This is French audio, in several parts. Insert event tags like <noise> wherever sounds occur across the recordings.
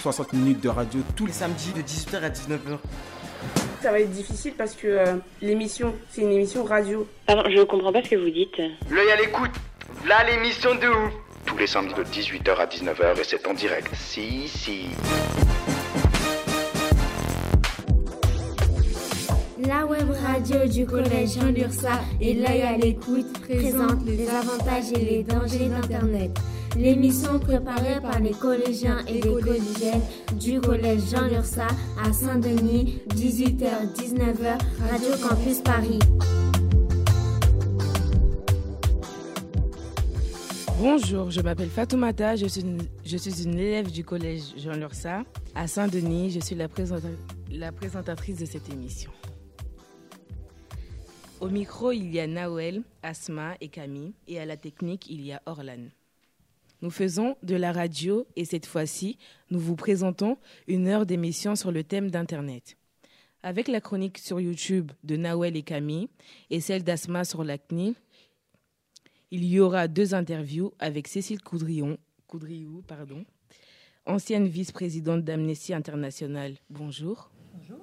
60 minutes de radio tous les samedis de 18h à 19h. Ça va être difficile parce que euh, l'émission, c'est une émission radio. Pardon, je comprends pas ce que vous dites. L'œil à l'écoute. Là l'émission de ouf. tous les samedis de 18h à 19h et c'est en direct. Si, si. La web radio du collège Jean Lursa et l'œil à l'écoute présente les avantages et les dangers d'Internet. L'émission préparée par les collégiens et les collégiennes du collège Jean Lursa à Saint-Denis, 18h-19h, Radio Campus Paris. Bonjour, je m'appelle Fatoumata, je suis, une, je suis une élève du collège Jean Lursa à Saint-Denis. Je suis la, la présentatrice de cette émission. Au micro, il y a Naël, Asma et Camille, et à la technique, il y a Orlan. Nous faisons de la radio et cette fois-ci, nous vous présentons une heure d'émission sur le thème d'Internet. Avec la chronique sur YouTube de Naël et Camille et celle d'Asma sur la CNIL, il y aura deux interviews avec Cécile Coudriou, pardon, ancienne vice-présidente d'Amnesty International. Bonjour. Bonjour.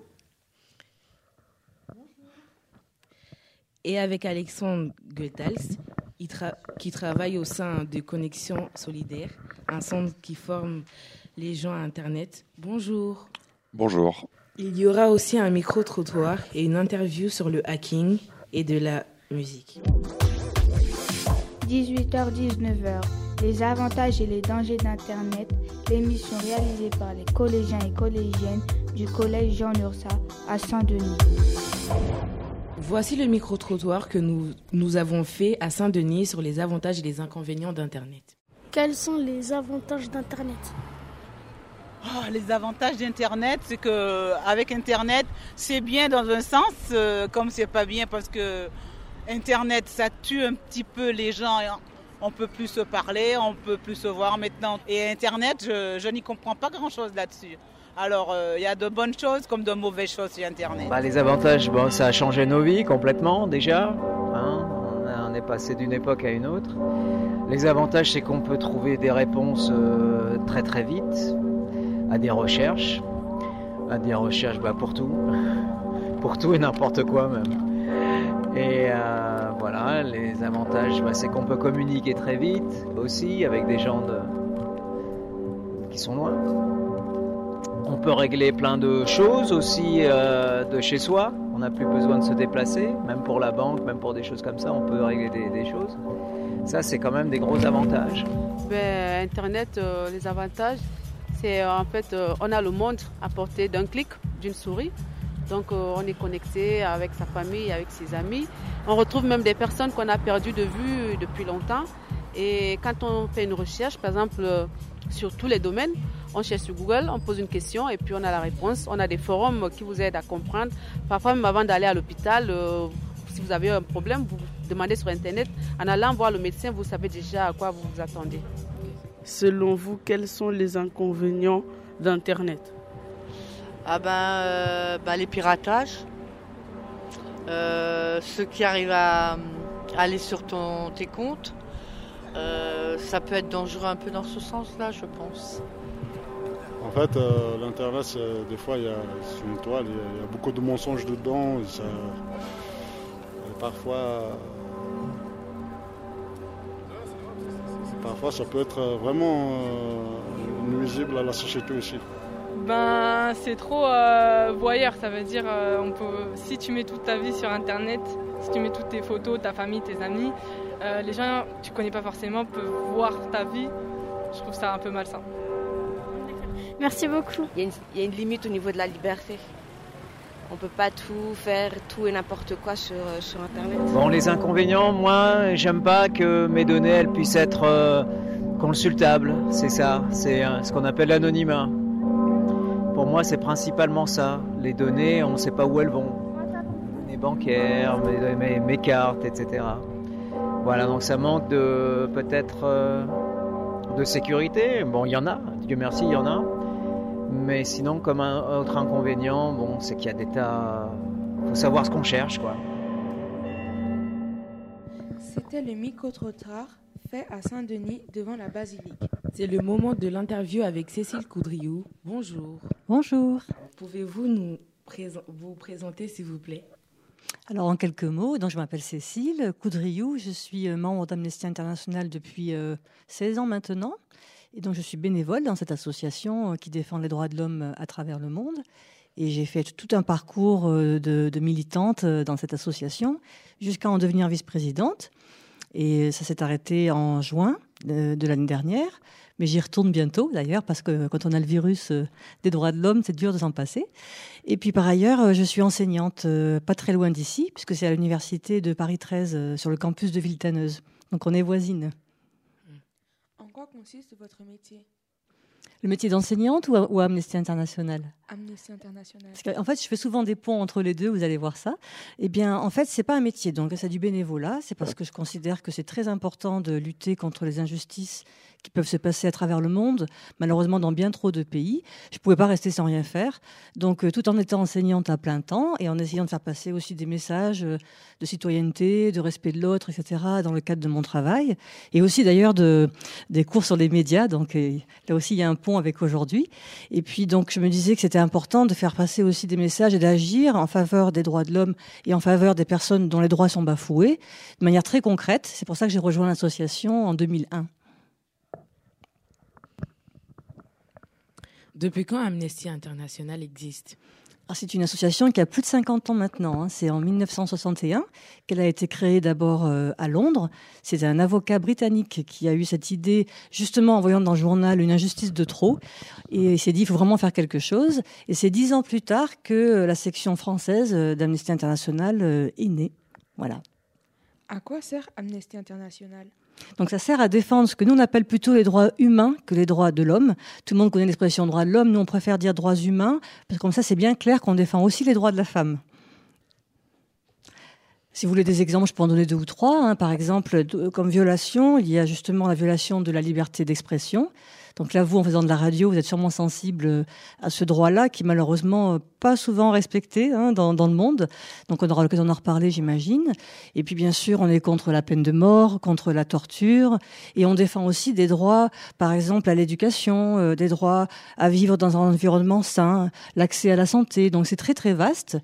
Et avec Alexandre Goethals, tra- qui travaille au sein de Connexion Solidaire, un centre qui forme les gens à Internet. Bonjour. Bonjour. Il y aura aussi un micro-trottoir et une interview sur le hacking et de la musique. 18h-19h. Les avantages et les dangers d'Internet. L'émission réalisée par les collégiens et collégiennes du collège Jean Lursa à Saint-Denis. Voici le micro-trottoir que nous, nous avons fait à Saint-Denis sur les avantages et les inconvénients d'Internet. Quels sont les avantages d'Internet? Oh, les avantages d'Internet, c'est que avec Internet, c'est bien dans un sens, euh, comme c'est pas bien parce que Internet, ça tue un petit peu les gens. On peut plus se parler, on peut plus se voir maintenant. Et Internet, je, je n'y comprends pas grand-chose là-dessus. Alors, euh, il y a de bonnes choses comme de mauvaises choses sur Internet. Bah, les avantages, bon, ça a changé nos vies complètement déjà. hein. on, est passé d'une époque à une autre. Les avantages, c'est qu'on peut trouver des réponses euh, très très vite à des recherches. À des recherches bah, pour tout. <laughs> pour tout et n'importe quoi même. Et euh, voilà, les avantages, bah, c'est qu'on peut communiquer très vite aussi avec des gens qui sont loin. On peut régler plein de choses aussi euh, de chez soi. On n'a plus besoin de se déplacer, même pour la banque, même pour des choses comme ça, on peut régler des, choses. Ça, c'est quand même des gros avantages. Ben, Internet, euh, les avantages, c'est euh, en fait, on a le monde à portée d'un clic, d'une souris. Donc, on est connecté avec sa famille, avec ses amis. On retrouve même des personnes qu'on a perdues de vue depuis longtemps. Et quand on fait une recherche, par exemple, sur tous les domaines, on cherche sur Google, on pose une question et puis on a la réponse. On a des forums qui vous aident à comprendre. Parfois, même avant d'aller à l'hôpital, euh, si vous avez un problème, vous demandez sur Internet. En allant voir le médecin, vous savez déjà à quoi vous vous attendez. Selon vous, quels sont les inconvénients d'Internet? Ah ben, euh, ben, les piratages. Euh, ceux qui arrivent à, à aller sur ton, tes comptes. Euh, ça peut être dangereux un peu dans ce sens-là, je pense. En fait, euh, l'Internet, c'est- des fois, il y a, une toile, il y, a, beaucoup de mensonges dedans. ça- parfois, parfois, ça peut être vraiment euh, nuisible à la société aussi. Ben, c'est trop euh, voyeur, ça veut dire euh, si tu mets toute ta vie sur internet, si tu mets toutes tes photos, ta famille, tes amis, euh, les gens que tu connais pas forcément peuvent voir ta vie. Je trouve ça un peu malsain. Merci beaucoup. Il y, a une, il y a une limite au niveau de la liberté. On peut pas tout faire, tout et n'importe quoi sur, euh, sur internet. Bon, les inconvénients, moi, j'aime pas que mes données, elles puissent être euh, consultables. C'est ça, c'est euh, ce qu'on appelle l'anonymat. pour moi, c'est principalement ça. Les données, on ne sait pas où elles vont. Les bancaires, mes, mes, mes cartes, etc. Voilà, donc ça manque de peut-être euh, de sécurité. Bon, il y en a, Dieu merci, il y en a. Mais sinon, comme un autre inconvénient, bon, c'est qu'il y a des tas. faut savoir ce qu'on cherche, quoi. C'était le micro-trottoir fait à Saint-Denis devant la basilique. C'est le moment de l'interview avec Cécile Coudriou. Bonjour. Bonjour. Pouvez-vous nous vous présenter, s'il vous plaît? Alors, en quelques mots, donc je m'appelle Cécile Coudriou, je suis membre d'Amnesty International depuis 16 ans maintenant. Et donc, je suis bénévole dans cette association qui défend les droits de l'homme à travers le monde. Et j'ai fait tout un parcours de militante dans cette association jusqu'à en devenir vice-présidente. Et ça s'est arrêté en juin de, l'année dernière. Mais j'y retourne bientôt, d'ailleurs, parce que quand on a le virus des droits de l'homme, c'est dur de s'en passer. Et puis, par ailleurs, je suis enseignante pas très loin d'ici, puisque c'est à l'université de Paris 13, sur le campus de Villetaneuse. Donc, on est voisines. En quoi consiste votre métier? Le métier d'enseignante ou, ou, Amnesty International? Amnesty International. en fait, je fais souvent des ponts entre les deux, vous allez voir ça. Eh bien, en fait, c'est pas un métier, donc c'est du bénévolat. C'est parce que je considère que c'est très important de lutter contre les injustices qui peuvent se passer à travers le monde, malheureusement dans bien trop de pays. Je ne pouvais pas rester sans rien faire. Donc, euh, tout en étant enseignante à plein temps et en essayant de faire passer aussi des messages euh, de citoyenneté, de respect de l'autre, etc., dans le cadre de mon travail. Et aussi, d'ailleurs, de, des cours sur les médias. Donc, là aussi, il y a un pont avec aujourd'hui. Et puis, donc, je me disais que c'était important de faire passer aussi des messages et d'agir en faveur des droits de l'homme et en faveur des personnes dont les droits sont bafoués de manière très concrète. C'est pour ça que j'ai rejoint l'association en 2001. Depuis quand Amnesty International existe? C'est une association qui a plus de 50 ans maintenant. Hein. C'est en 1961 qu'elle a été créée d'abord euh, à Londres. C'est un avocat britannique qui a eu cette idée, justement en voyant dans le journal une injustice de trop. Et il s'est dit, il faut vraiment faire quelque chose. Et c'est dix ans plus tard que la section française euh, d'Amnesty International euh, est née. Voilà. À quoi sert Amnesty International? Donc ça sert à défendre ce que nous on appelle plutôt les droits humains que les droits de l'homme. Tout le monde connaît l'expression droits de l'homme, nous on préfère dire droits humains, parce que comme ça c'est bien clair qu'on défend aussi les droits de la femme. Si vous voulez des exemples, je peux en donner deux ou trois. Hein. Par exemple, comme violation, il y a justement la violation de la liberté d'expression. Donc là, vous, en faisant de la radio, vous êtes sûrement sensible à ce droit-là, qui malheureusement pas souvent respecté hein, dans, dans, le monde. Donc on aura l'occasion d'en reparler, j'imagine. Et puis bien sûr, on est contre la peine de mort, contre la torture, et on défend aussi des droits, par exemple à l'éducation, euh, des droits à vivre dans un environnement sain, l'accès à la santé. Donc c'est très très vaste.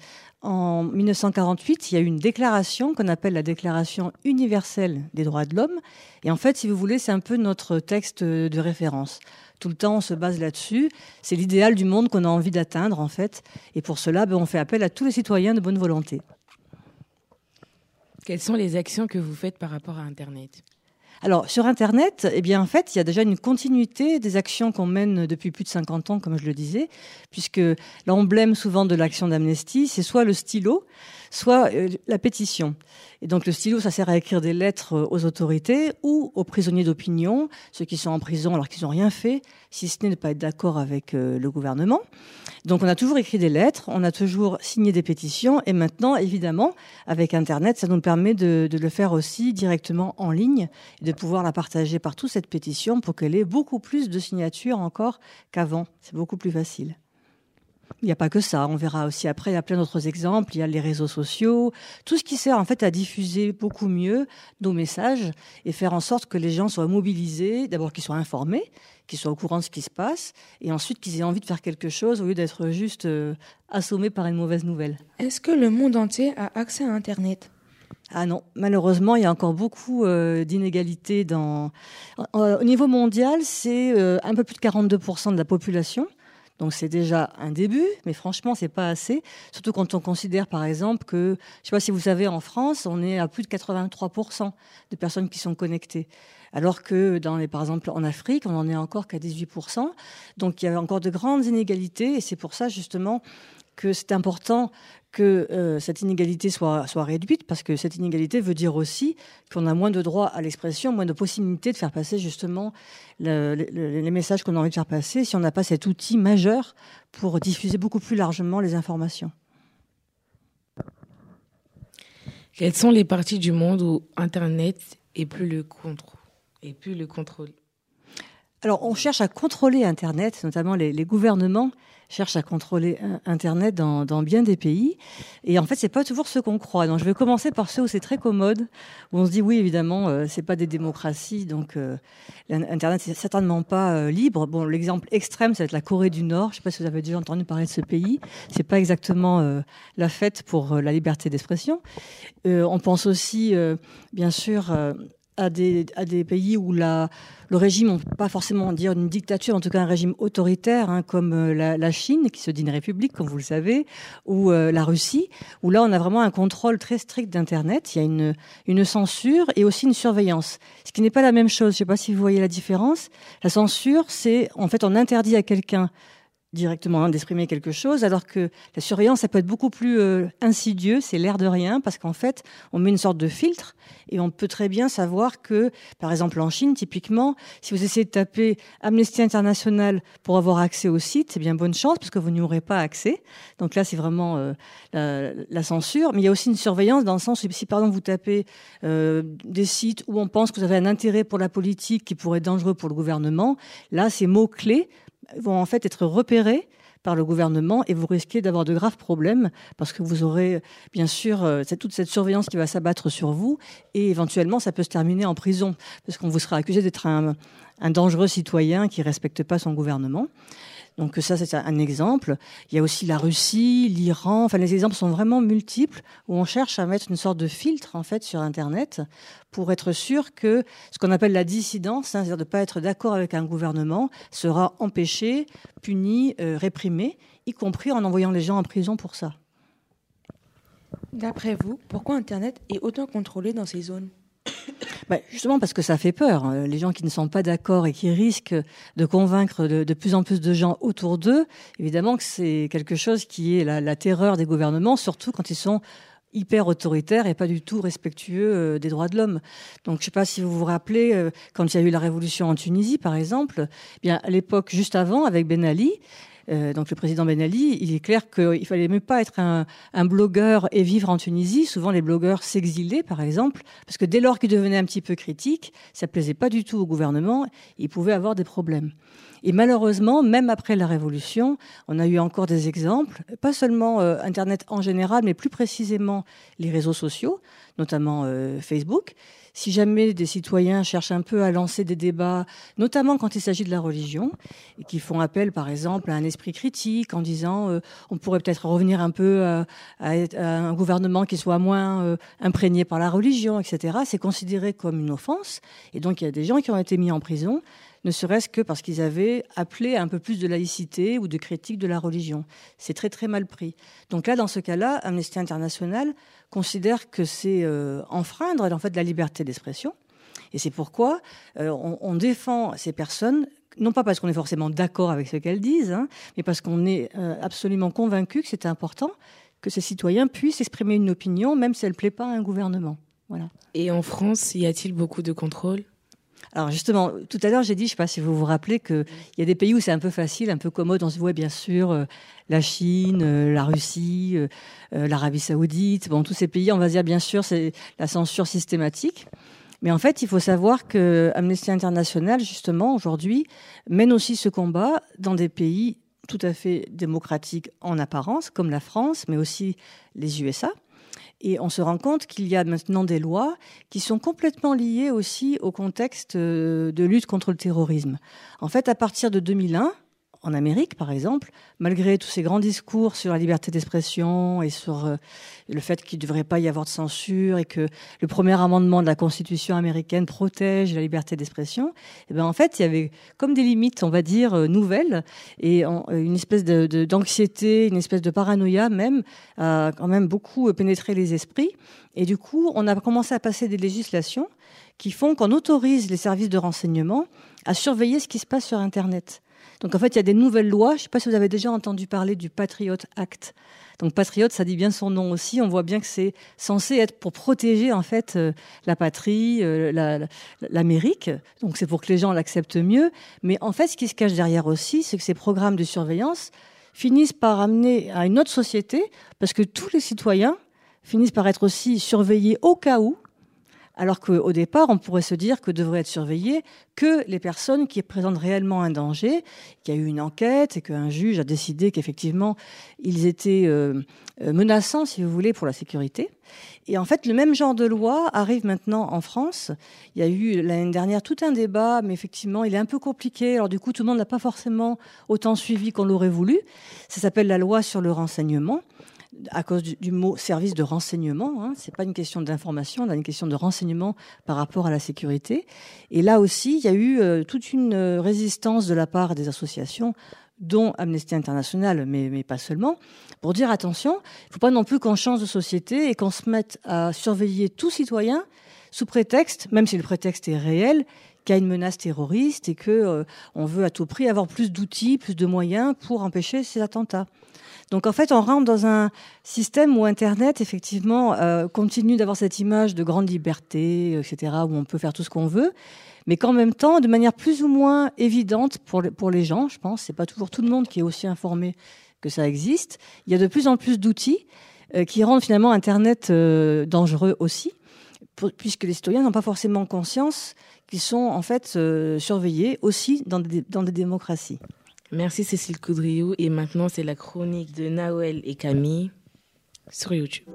En 1948, il y a eu une déclaration qu'on appelle la Déclaration universelle des droits de l'homme. Et en fait, si vous voulez, c'est un peu notre texte de référence. Tout le temps, on se base là-dessus. C'est l'idéal du monde qu'on a envie d'atteindre, en fait. Et pour cela, ben, on fait appel à tous les citoyens de bonne volonté. Quelles sont les actions que vous faites par rapport à Internet? Alors, sur Internet, eh bien, en fait, il y a déjà une continuité des actions qu'on mène depuis plus de 50 ans, comme je le disais, puisque l'emblème souvent de l'action d'Amnesty, c'est soit le stylo, soit euh, la pétition. Et donc le stylo, ça sert à écrire des lettres euh, aux autorités ou aux prisonniers d'opinion, ceux qui sont en prison alors qu'ils n'ont rien fait, si ce n'est de pas être d'accord avec euh, le gouvernement. Donc on a toujours écrit des lettres, on a toujours signé des pétitions, et maintenant, évidemment, avec Internet, ça nous permet de, le faire aussi directement en ligne, et de pouvoir la partager partout, cette pétition, pour qu'elle ait beaucoup plus de signatures encore qu'avant. C'est beaucoup plus facile. Il n'y a pas que ça. On verra aussi après, il y a plein d'autres exemples. Il y a les réseaux sociaux, tout ce qui sert en fait à diffuser beaucoup mieux nos messages et faire en sorte que les gens soient mobilisés, d'abord qu'ils soient informés, qu'ils soient au courant de ce qui se passe, et ensuite qu'ils aient envie de faire quelque chose au lieu d'être juste euh, assommés par une mauvaise nouvelle. Est-ce que le monde entier a accès à Internet? Ah non, malheureusement, il y a encore beaucoup euh, d'inégalités dans. au niveau mondial, c'est euh, un peu plus de 42% de la population donc c'est déjà un début, mais franchement, c'est pas assez. Surtout quand on considère, par exemple, que, je sais pas si vous savez, en France, on est à plus de 83% de personnes qui sont connectées. Alors que, dans par exemple, en Afrique, on en est encore qu'à 18%. Donc il y a encore de grandes inégalités, et c'est pour ça, justement, que c'est important que euh, cette inégalité soit, soit réduite, parce que cette inégalité veut dire aussi qu'on a moins de droits à l'expression, moins de possibilités de faire passer justement le, le, les messages qu'on a envie de faire passer si on n'a pas cet outil majeur pour diffuser beaucoup plus largement les informations. Quelles sont les parties du monde où Internet est plus le contrôle et plus le contrôle? Alors, on cherche à contrôler Internet, notamment les, gouvernements cherchent à contrôler Internet dans, bien des pays. Et en fait, c'est pas toujours ce qu'on croit. Donc, je vais commencer par ceux où c'est très commode, où on se dit oui, évidemment, euh, c'est pas des démocraties, donc euh, Internet c'est certainement pas euh, libre. Bon, l'exemple extrême, ça va être la Corée du Nord. Je sais pas si vous avez déjà entendu parler de ce pays. C'est pas exactement euh, la fête pour euh, la liberté d'expression. on pense aussi, bien sûr à des pays où la, le régime, ne peut pas forcément dire une dictature, en tout cas un régime autoritaire, hein, comme euh, la, la, Chine, qui se dit une république, comme vous le savez, ou euh, la Russie, où là, on a vraiment un contrôle très strict d'Internet. Il y a une, une censure et aussi une surveillance, ce qui n'est pas la même chose. Je ne sais pas si vous voyez la différence. La censure, c'est en fait, on interdit à quelqu'un directement hein, d'exprimer quelque chose, alors que la surveillance, ça peut être beaucoup plus euh, insidieux, c'est l'air de rien, parce qu'en fait, on met une sorte de filtre et on peut très bien savoir que, par exemple en Chine, typiquement, si vous essayez de taper Amnesty International pour avoir accès au site, c'est bien bonne chance, parce que vous n'y aurez pas accès. Donc là, c'est vraiment euh, la, la, censure. Mais il y a aussi une surveillance dans le sens où si, par exemple, vous tapez euh, des sites où on pense que vous avez un intérêt pour la politique qui pourrait être dangereux pour le gouvernement, là, ces mots-clés vont en fait être repérés par le gouvernement et vous risquez d'avoir de graves problèmes parce que vous aurez bien sûr euh, toute cette surveillance qui va s'abattre sur vous et éventuellement ça peut se terminer en prison parce qu'on vous sera accusé d'être un, un dangereux citoyen qui respecte pas son gouvernement. Donc ça, c'est un exemple. Il y a aussi la Russie, l'Iran. Enfin, les exemples sont vraiment multiples où on cherche à mettre une sorte de filtre en fait sur Internet pour être sûr que ce qu'on appelle la dissidence, hein, c'est-à-dire de ne pas être d'accord avec un gouvernement, sera empêché, puni, euh, réprimé, y compris en envoyant les gens en prison pour ça. D'après vous, pourquoi Internet est autant contrôlé dans ces zones? Bah, justement parce que ça fait peur. Euh, les gens qui ne sont pas d'accord et qui risquent de convaincre de, plus en plus de gens autour d'eux, évidemment que c'est quelque chose qui est la, la, terreur des gouvernements, surtout quand ils sont hyper autoritaires et pas du tout respectueux euh, des droits de l'homme. Donc je ne sais pas si vous vous rappelez, euh, quand il y a eu la révolution en Tunisie, par exemple, eh bien à l'époque juste avant, avec Ben Ali, euh, donc le président Ben Ali, il est clair qu'il fallait même pas être un, blogueur et vivre en Tunisie. Souvent, les blogueurs s'exilaient, par exemple, parce que dès lors qu'ils devenaient un petit peu critiques, ça plaisait pas du tout au gouvernement. Ils pouvaient avoir des problèmes. Et malheureusement, même après la Révolution, on a eu encore des exemples, pas seulement euh, Internet en général, mais plus précisément les réseaux sociaux, notamment euh, Facebook. Si jamais des citoyens cherchent un peu à lancer des débats, notamment quand il s'agit de la religion, et qui font appel, par exemple, à un esprit critique en disant euh, on pourrait peut-être revenir un peu à, à, à, un gouvernement qui soit moins euh, imprégné par la religion, etc., c'est considéré comme une offense. Et donc il y a des gens qui ont été mis en prison ne serait-ce que parce qu'ils avaient appelé à un peu plus de laïcité ou de critique de la religion. C'est très très mal pris. Donc là, dans ce cas-là, Amnesty International considère que c'est euh, enfreindre en fait la liberté d'expression. Et c'est pourquoi euh, on, défend ces personnes, non pas parce qu'on est forcément d'accord avec ce qu'elles disent, hein, mais parce qu'on est euh, absolument convaincu que c'est important que ces citoyens puissent exprimer une opinion, même si elle ne plaît pas à un gouvernement. Voilà. Et en France, y a-t-il beaucoup de contrôle alors justement, tout à l'heure, j'ai dit, je ne sais pas si vous vous rappelez, qu'il y a des pays où c'est un peu facile, un peu commode. On se voit bien sûr euh, la Chine, euh, la Russie, euh, l'Arabie saoudite. Bon, tous ces pays, on va dire bien sûr, c'est la censure systématique. Mais en fait, il faut savoir que Amnesty International, justement, aujourd'hui, mène aussi ce combat dans des pays tout à fait démocratiques en apparence, comme la France, mais aussi les USA. Et on se rend compte qu'il y a maintenant des lois qui sont complètement liées aussi au contexte de lutte contre le terrorisme. En fait, à partir de 2001, en Amérique, par exemple, malgré tous ces grands discours sur la liberté d'expression et sur euh, le fait qu'il ne devrait pas y avoir de censure et que le premier amendement de la Constitution américaine protège la liberté d'expression, eh ben en fait, il y avait comme des limites, on va dire, euh, nouvelles et euh, une espèce d'anxiété, une espèce de paranoïa même, a quand même beaucoup pénétré les esprits. Et du coup, on a commencé à passer des législations qui font qu'on autorise les services de renseignement à surveiller ce qui se passe sur Internet. Donc en fait, il y a des nouvelles lois. Je ne sais pas si vous avez déjà entendu parler du Patriot Act. Donc patriote, ça dit bien son nom aussi. On voit bien que c'est censé être pour protéger en fait euh, la patrie, euh, l'Amérique. Donc c'est pour que les gens l'acceptent mieux. Mais en fait, ce qui se cache derrière aussi, c'est que ces programmes de surveillance finissent par amener à une autre société, parce que tous les citoyens finissent par être aussi surveillés au cas où alors qu'au départ, on pourrait se dire que devraient être surveillées que les personnes qui présentent réellement un danger, qu'il y a eu une enquête et qu'un juge a décidé qu'effectivement, ils étaient euh, euh, menaçants, si vous voulez, pour la sécurité. Et en fait, le même genre de loi arrive maintenant en France. Il y a eu l'année dernière tout un débat, mais effectivement, il est un peu compliqué. Alors du coup, tout le monde n'a pas forcément autant suivi qu'on l'aurait voulu. Ça s'appelle la loi sur le renseignement à cause du, mot service de renseignement. Hein. Ce n'est pas une question d'information, c'est une question de renseignement par rapport à la sécurité. Et là aussi, il y a eu euh, toute une euh, résistance de la part des associations dont Amnesty International, mais, mais pas seulement, pour dire attention, il ne faut pas non plus qu'on change de société et qu'on se mette à surveiller tout citoyen sous prétexte, même si le prétexte est réel, qu'il y a une menace terroriste et que euh, on veut à tout prix avoir plus d'outils, plus de moyens pour empêcher ces attentats. Donc en fait, on rentre dans un système où Internet, effectivement, euh, continue d'avoir cette image de grande liberté, etc., où on peut faire tout ce qu'on veut, mais qu'en même temps, de manière plus ou moins évidente pour, les gens, je pense, c'est pas toujours tout le monde qui est aussi informé que ça existe. Il y a de plus en plus d'outils euh, qui rendent finalement Internet euh, dangereux aussi, puisque les citoyens n'ont pas forcément conscience qu'ils sont en fait surveillés aussi dans des démocraties. Merci Cécile Coudriou. Et maintenant, c'est la chronique de Nawel et Camille sur YouTube.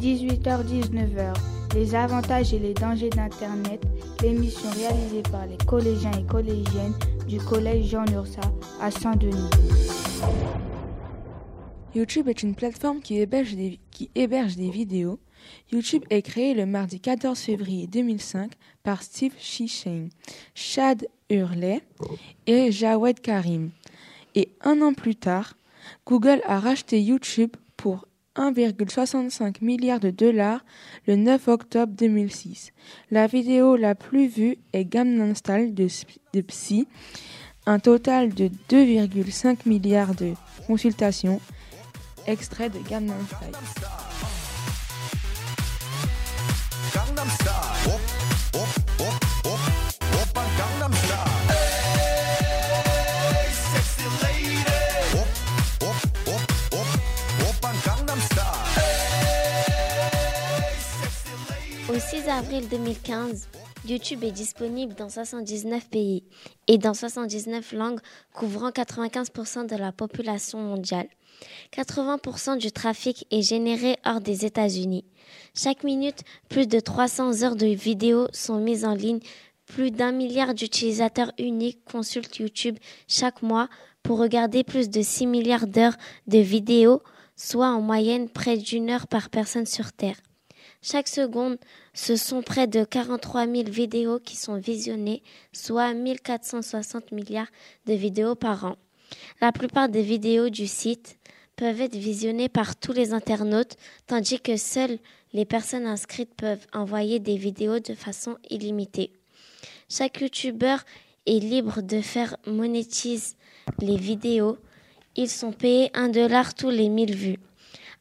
18h-19h, les avantages et les dangers d'Internet, l'émission réalisée par les collégiens et collégiennes du collège Jean Ursa à Saint-Denis. YouTube est une plateforme qui héberge, des, qui héberge des vidéos. YouTube est créé le mardi 14 février 2005 par Steve Shishane, Chad Hurley et Jawed Karim. Et un an plus tard, Google a racheté YouTube pour 1,65 milliard de dollars le 9 octobre 2006. La vidéo la plus vue est Gangnam Style de, de Psy, un total de 2,5 milliards de consultations, extrait de Gangnam Style. Au 6 avril 2015, YouTube est disponible dans 79 pays et dans 79 langues couvrant 95% de la population mondiale. 80% du trafic est généré hors des États-Unis. Chaque minute, plus de 300 heures de vidéos sont mises en ligne. Plus d'un milliard d'utilisateurs uniques consultent YouTube chaque mois pour regarder plus de 6 milliards d'heures de vidéos, soit en moyenne près d'une heure par personne sur Terre. Chaque seconde, ce sont près de 43 000 vidéos qui sont visionnées, soit 1460 milliards de vidéos par an. La plupart des vidéos du site peuvent être visionnées par tous les internautes, tandis que seules les personnes inscrites peuvent envoyer des vidéos de façon illimitée. Chaque youtubeur est libre de faire monétiser les vidéos. Ils sont payés un dollar tous les 1000 vues.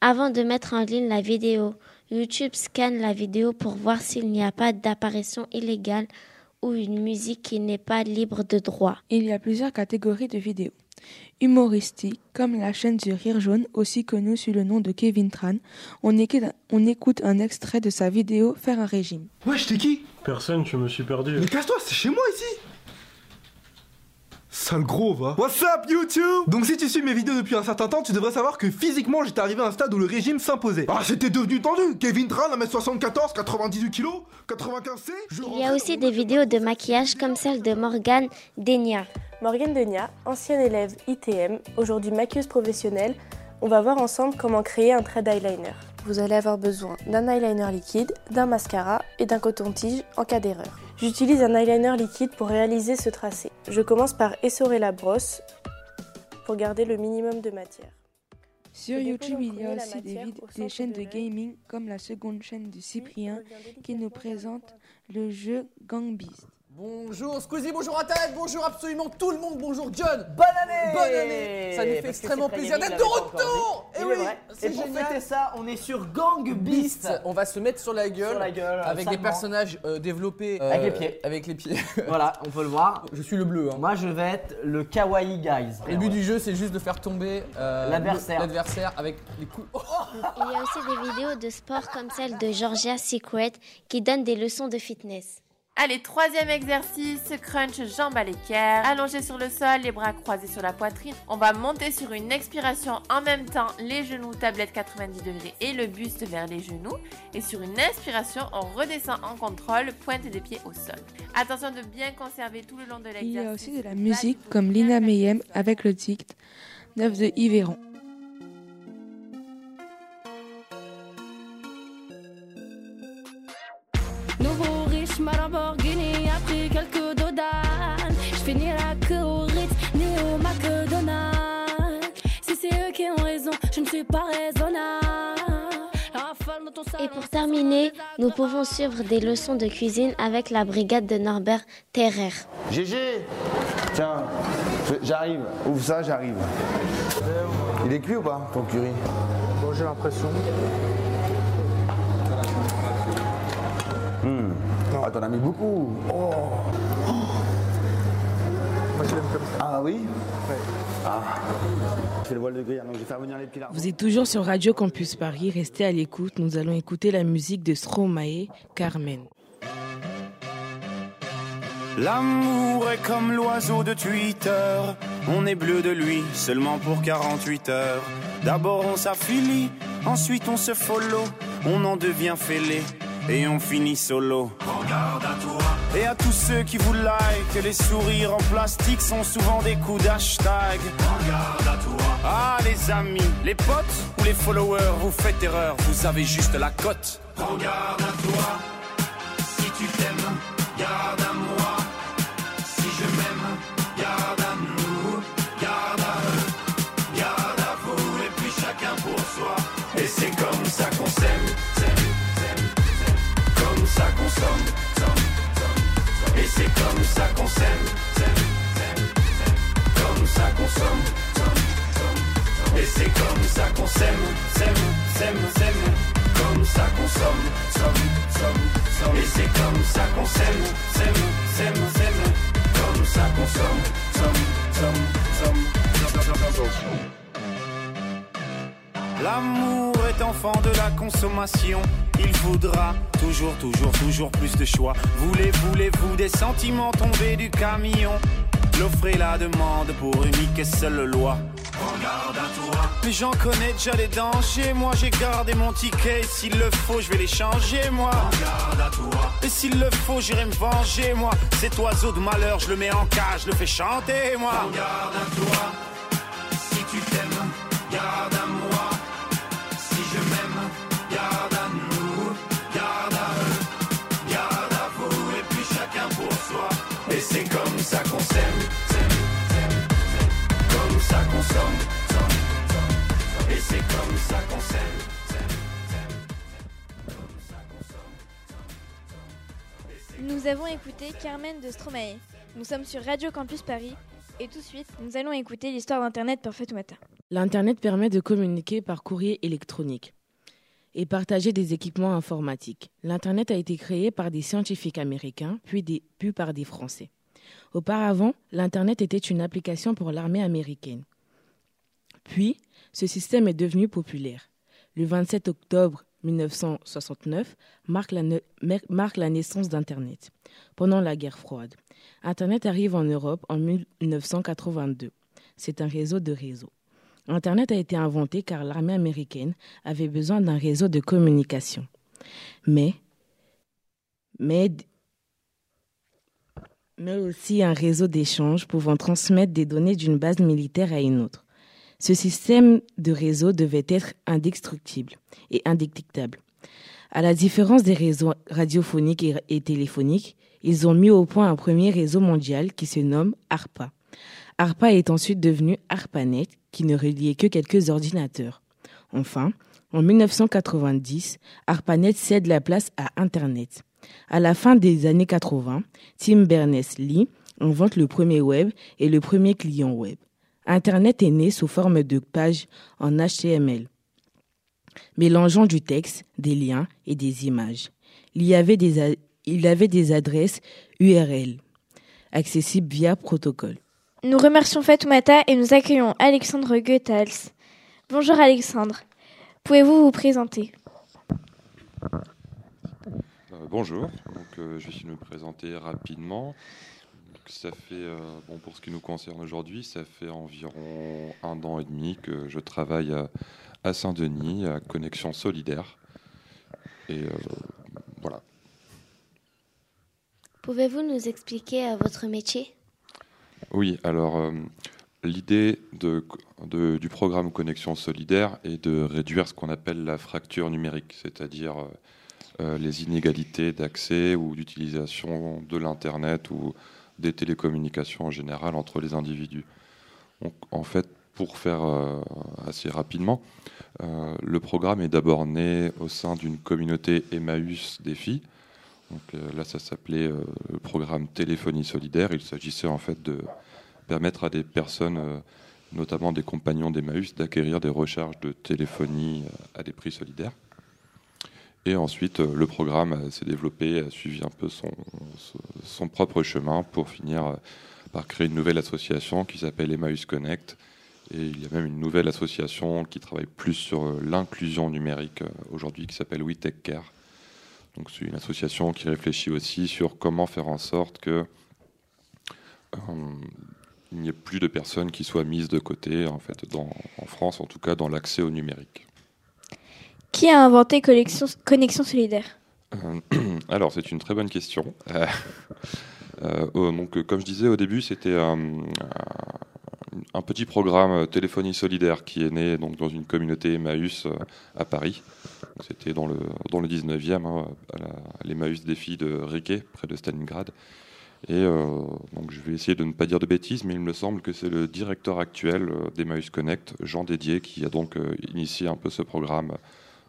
Avant de mettre en ligne la vidéo, YouTube scanne la vidéo pour voir s'il n'y a pas d'apparition illégale ou une musique qui n'est pas libre de droit. Il y a plusieurs catégories de vidéos. Humoristiques, comme la chaîne du Rire Jaune, aussi connue sous le nom de Kevin Tran, on écoute, un extrait de sa vidéo Faire un régime. Wesh, t'es qui? Personne, je me suis perdu. Mais casse-toi, c'est chez moi ici Sale gros, va. What's up, YouTube? Donc, si tu suis mes vidéos depuis un certain temps, tu devrais savoir que physiquement, j'étais arrivé à un stade où le régime s'imposait. Ah, c'était devenu tendu Kevin Tran, 1m74, 98 kg, 95C Il y a aussi des vidéos de maquillage comme celle de Morgane Denia. Morgane Denia, ancienne élève ITM, aujourd'hui maquilleuse professionnelle, on va voir ensemble comment créer un trait d'eyeliner. Vous allez avoir besoin d'un eyeliner liquide, d'un mascara et d'un coton-tige en cas d'erreur. J'utilise un eyeliner liquide pour réaliser ce tracé. Je commence par essorer la brosse pour garder le minimum de matière. Sur YouTube, il y a aussi des, chaînes de gaming comme la seconde chaîne de Cyprien qui nous présente le jeu Gang Beast. Bonjour Squeezie, bonjour Internet, bonjour absolument tout le monde, bonjour John Bonne année Bonne année Ça nous fait extrêmement plaisir d'être de retour. Et Il oui, Et pour génial. fêter ça, on est sur Gang Beast On va se mettre sur la gueule, Sur la gueule, avec des personnages euh, développés Avec euh, les pieds. Avec les pieds. <laughs> Voilà, on peut le voir. Je suis le bleu. hein. Moi, je vais être le Kawaii Guys. Le but du jeu, c'est juste de faire tomber euh, L'adversaire. avec les coups. Oh <laughs> Il y a aussi des vidéos de sport comme celle de Georgia Secret qui donne des leçons de fitness. Allez, troisième exercice, crunch jambes à l'équerre, allongé sur le sol, les bras croisés sur la poitrine. On va monter sur une expiration en même temps, les genoux tablette 90 degrés et le buste vers les genoux. Et sur une inspiration, on redescend en contrôle, pointe des pieds au sol. Attention de bien conserver tout le long de l'exercice. Il y a aussi de la musique comme Lina Mayhem avec le titre 9 de Yveron. Nouveau riche, ma Lamborghini a pris quelques dodanes. Je finis la queue au Ritz, ni au McDonald's. Si c'est eux qui ont raison, je ne suis pas raisonnable. La rafale dans ton salon, Et pour terminer, nous pouvons suivre des leçons de cuisine avec la brigade de Norbert Terrer. GG Tiens, j'arrive. Ouvre ça, j'arrive. Il est cuit ou pas, ton curry? Bon, j'ai l'impression. Ah, t'en as mis beaucoup. Oh. Ah oui Ah. C'est le voile de grille, donc je vais faire venir les petits. Vous êtes toujours sur Radio Campus Paris, restez à l'écoute, nous allons écouter la musique de Stromae, Carmen. L'amour est comme l'oiseau de Twitter. On est bleu de lui seulement pour 48 heures. D'abord on s'affilie, ensuite on se follow. On en devient fêlé et on finit solo. Regarde à toi. Et à tous ceux qui vous like, les sourires en plastique sont souvent des coups d'hashtag. Regarde à toi. Ah les amis, les potes ou les followers, vous faites erreur, vous avez juste la cote. Regarde à toi. Si tu t'aimes, qu'on somme. Et c'est comme ça qu'on s'aime, s'aime, s'aime, s'aime. Comme ça qu'on somme, somme, somme, somme. Et c'est comme ça qu'on s'aime, s'aime, s'aime, s'aime. Comme ça qu'on somme, somme, somme, somme. L'amour est enfant de la consommation. Il faudra toujours, toujours, toujours plus de choix. Voulez, voulez-vous des sentiments tombés du camion? L'offre et la demande pour unique et seule loi. Regarde à toi. Mais j'en connais déjà les dangers. Moi j'ai gardé mon ticket. Et S'il le faut, je vais les changer, moi. Regarde à toi. Et s'il le faut, j'irai me venger, moi. Cet oiseau de malheur, je le mets en cage, je le fais chanter, moi. Regarde à toi. Ça Nous avons écouté Carmen de Stromae. Nous sommes sur Radio Campus Paris et tout de suite, nous allons écouter l'histoire d'Internet par Fatoumata. L'Internet permet de communiquer par courrier électronique et partager des équipements informatiques. L'Internet a été créé par des scientifiques américains, puis par des Français. Auparavant, l'Internet était une application pour l'armée américaine. Puis, ce système est devenu populaire. Le 27 octobre 1969 marque la, naissance d'Internet. Pendant la guerre froide, Internet arrive en Europe en 1982. C'est un réseau de réseaux. Internet a été inventé car l'armée américaine avait besoin d'un réseau de communication. Mais, mais, mais aussi un réseau d'échange pouvant transmettre des données d'une base militaire à une autre. Ce système de réseau devait être indestructible et indétectable. À la différence des réseaux radiophoniques et, téléphoniques, ils ont mis au point un premier réseau mondial qui se nomme ARPA. ARPA est ensuite devenu ARPANET, qui ne reliait que quelques ordinateurs. Enfin, en 1990, ARPANET cède la place à Internet. À la fin des années 80, Tim Berners-Lee invente le premier web et le premier client web. Internet est né sous forme de pages en HTML, mélangeant du texte, des liens et des images. Il y avait des, a- il avait des adresses URL accessibles via protocole. Nous remercions Fatoumata et nous accueillons Alexandre Goethals. Bonjour Alexandre. Pouvez-vous vous présenter? Euh, bonjour, donc, euh, je vais essayer de me présenter rapidement. Ça fait, euh, bon, pour ce qui nous concerne aujourd'hui, ça fait environ un an et demi que je travaille à, à Saint-Denis, à Connexion Solidaire. Et euh, voilà. Pouvez-vous nous expliquer euh, votre métier? Oui, alors euh, l'idée de, de- du programme Connexion Solidaire est de réduire ce qu'on appelle la fracture numérique, c'est-à-dire euh, les inégalités d'accès ou d'utilisation de l'Internet ou des télécommunications en général entre les individus. En fait, pour faire euh, assez rapidement, euh, le programme est d'abord né au sein d'une communauté Emmaüs des filles. Donc, euh, là, ça s'appelait le programme Téléphonie solidaire. Il s'agissait en fait de permettre à des personnes, notamment des compagnons d'Emmaüs, d'acquérir des recharges de téléphonie à des prix solidaires. Et ensuite, euh, le programme euh, s'est développé, a suivi un peu son, propre chemin pour finir euh, par créer une nouvelle association qui s'appelle Emmaüs Connect. Et il y a même une nouvelle association qui travaille plus sur l'inclusion numérique aujourd'hui qui s'appelle We Take Care. Donc c'est une association qui réfléchit aussi sur comment faire en sorte que il n'y ait plus de personnes qui soient mises de côté, en fait, en France, en tout cas, dans l'accès au numérique. Qui a inventé Connexion, Solidaire Euh, <clears throat> Alors, c'est une très bonne question. Euh, euh, oh, donc, comme je disais au début, c'était un, petit programme téléphonie solidaire qui est né donc, dans une communauté Emmaüs à Paris. C'était dans le, dans le 19e, hein, à l'Emmaüs des filles de Riquet, près de Stalingrad. Et donc, je vais essayer de ne pas dire de bêtises, mais il me semble que c'est le directeur actuel d'Emmaüs Connect, Jean Dédier, qui a donc initié un peu ce programme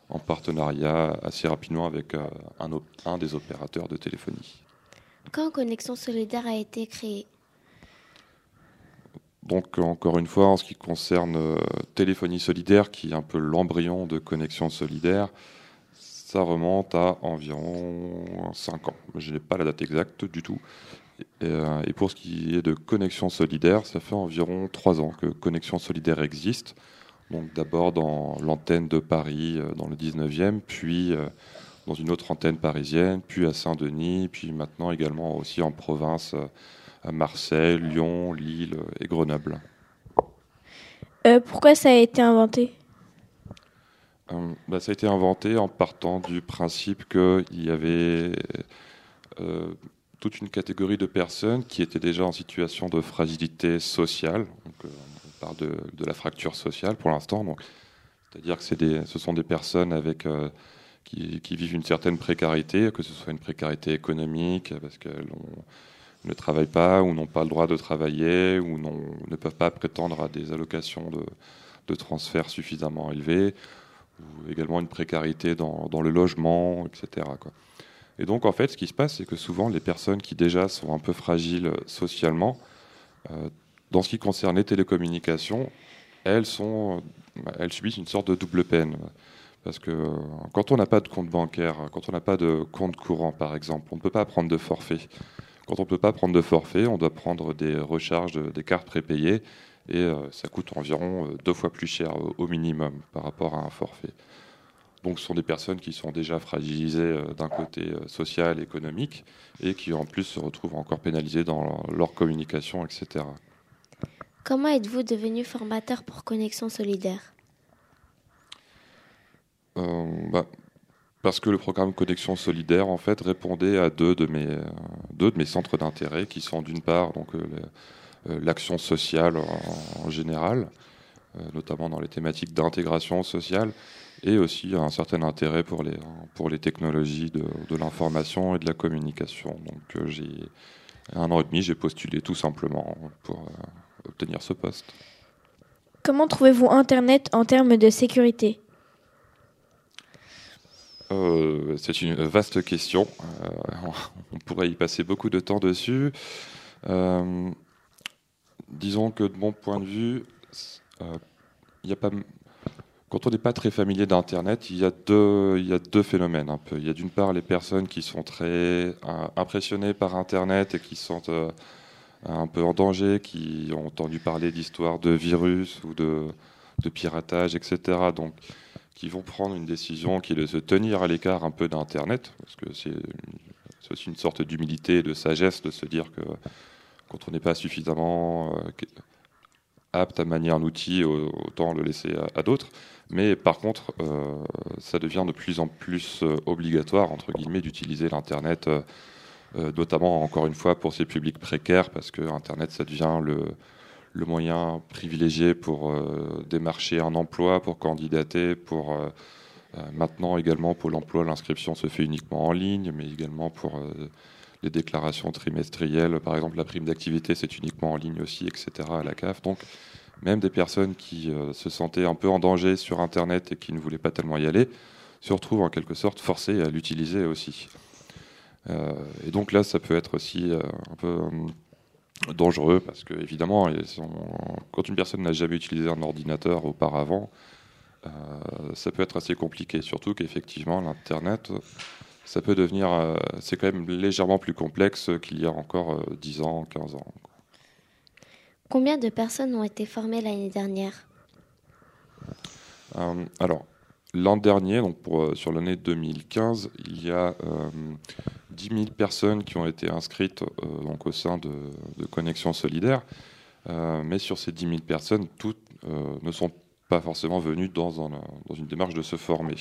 en partenariat assez rapidement avec euh, un, des opérateurs de téléphonie. Quand Connexion Solidaire a été créée? Donc, encore une fois, en ce qui concerne euh, Téléphonie Solidaire, qui est un peu l'embryon de Connexion Solidaire, ça remonte à environ 5 ans. Je n'ai pas la date exacte du tout. Et, euh, et pour ce qui est de Connexion Solidaire, ça fait environ 3 ans que Connexion Solidaire existe. Donc, d'abord dans l'antenne de Paris, euh, dans le 19e, puis euh, dans une autre antenne parisienne, puis à Saint-Denis, puis maintenant également aussi en province. euh, à Marseille, Lyon, Lille et Grenoble. Euh, Pourquoi ça a été inventé? Euh, bah, ça a été inventé en partant du principe qu'il y avait euh, toute une catégorie de personnes qui étaient déjà en situation de fragilité sociale. Donc, de, la fracture sociale pour l'instant. C'est-à-dire que des, ce sont des personnes avec, euh, qui, vivent une certaine précarité, que ce soit une précarité économique, parce qu'elles ne travaillent pas ou n'ont pas le droit de travailler ou ne peuvent pas prétendre à des allocations de, de transfert suffisamment élevées, ou également une précarité dans, dans le logement, etc. quoi. Et donc en fait, ce qui se passe, c'est que souvent les personnes qui déjà sont un peu fragiles socialement, euh, dans ce qui concerne les télécommunications, elles, sont, elles subissent une sorte de double peine. Parce que quand on n'a pas de compte bancaire, quand on n'a pas de compte courant par exemple, on ne peut pas prendre de forfait. Quand on ne peut pas prendre de forfait, on doit prendre des recharges, de- des cartes prépayées, et euh, ça coûte environ euh, deux fois plus cher au, minimum par rapport à un forfait. Donc ce sont des personnes qui sont déjà fragilisées euh, d'un côté social, économique, et qui en plus se retrouvent encore pénalisées dans leur communication, etc. Comment êtes-vous devenu formateur pour Connexion Solidaire? Euh, bah, parce que le programme Connexion Solidaire en fait répondait à deux de mes, euh, deux de mes centres d'intérêt qui sont d'une part donc euh, l'action sociale en, en général, notamment dans les thématiques d'intégration sociale, et aussi un certain intérêt pour les, pour les technologies de, de l'information et de la communication. Donc j'ai un an et demi, j'ai postulé tout simplement pour obtenir ce poste. Comment trouvez-vous Internet en termes de sécurité? Euh, c'est une vaste question. Euh, <laughs> on pourrait y passer beaucoup de temps dessus. Euh, disons que de mon point de vue, y a pas, quand on n'est pas très familier d'Internet, il, y a deux, y a deux phénomènes un peu. Il y a d'une part les personnes qui sont très impressionnées par Internet et qui sont un peu en danger, qui ont entendu parler d'histoires de virus ou de, piratage, etc. Donc qui vont prendre une décision qui est de se tenir à l'écart un peu d'Internet, parce que c'est aussi une sorte d'humilité et de sagesse de se dire que quand on n'est pas suffisamment euh, apte à manier un outil, autant le laisser à, d'autres. Mais par contre, euh, ça devient de plus en plus euh, obligatoire, entre guillemets, d'utiliser l'Internet, notamment, encore une fois, pour ces publics précaires, parce que Internet, ça devient le, moyen privilégié pour euh, démarcher un emploi, pour candidater, pour euh, euh, maintenant également pour l'emploi, l'inscription se fait uniquement en ligne, mais également pour les déclarations trimestrielles, par exemple la prime d'activité, c'est uniquement en ligne aussi, etc. à la CAF. Donc même des personnes qui se sentaient un peu en danger sur Internet et qui ne voulaient pas tellement y aller, se retrouvent en quelque sorte forcées à l'utiliser aussi. Et donc là, ça peut être aussi un peu dangereux parce que évidemment, quand une personne n'a jamais utilisé un ordinateur auparavant, euh, ça peut être assez compliqué. Surtout qu'effectivement, l'internet, ça peut devenir, euh, c'est quand même légèrement plus complexe qu'il y a encore 10 euh, ans, 15 ans. Combien de personnes ont été formées l'année dernière? Alors, l'an dernier, donc pour, sur l'année 2015, il y a 10 000 personnes qui ont été inscrites euh, donc au sein de, Connexion Solidaire. Euh, mais sur ces 10 000 personnes, toutes euh, ne sont pas forcément venues dans, dans, une démarche de se former.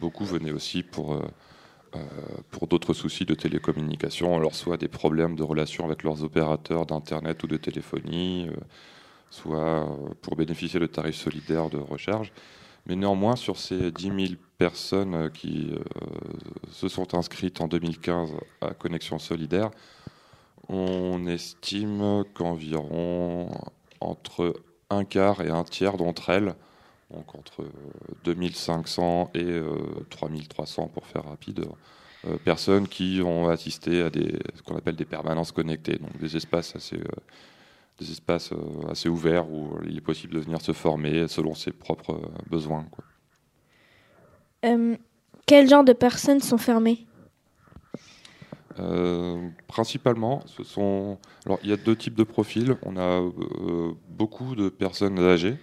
Beaucoup venaient aussi pour, pour d'autres soucis de télécommunication, alors soit des problèmes de relation avec leurs opérateurs d'Internet ou de téléphonie, soit pour bénéficier de tarifs solidaires de recharge. Mais néanmoins, sur ces 10 000 personnes euh, qui euh, se sont inscrites en 2015 à Connexion Solidaire, on estime qu'environ entre un quart et un tiers d'entre elles, donc entre 2500 et 3300 euh, pour faire rapide, personnes qui ont assisté à ce qu'on appelle des permanences connectées, donc des espaces assez des espaces euh, assez ouverts où il est possible de venir se former selon ses propres euh, besoins. Quoi. Euh, quel genre de personnes sont fermées? Principalement, ce sont. Alors, il y a deux types de profils. On a beaucoup de personnes âgées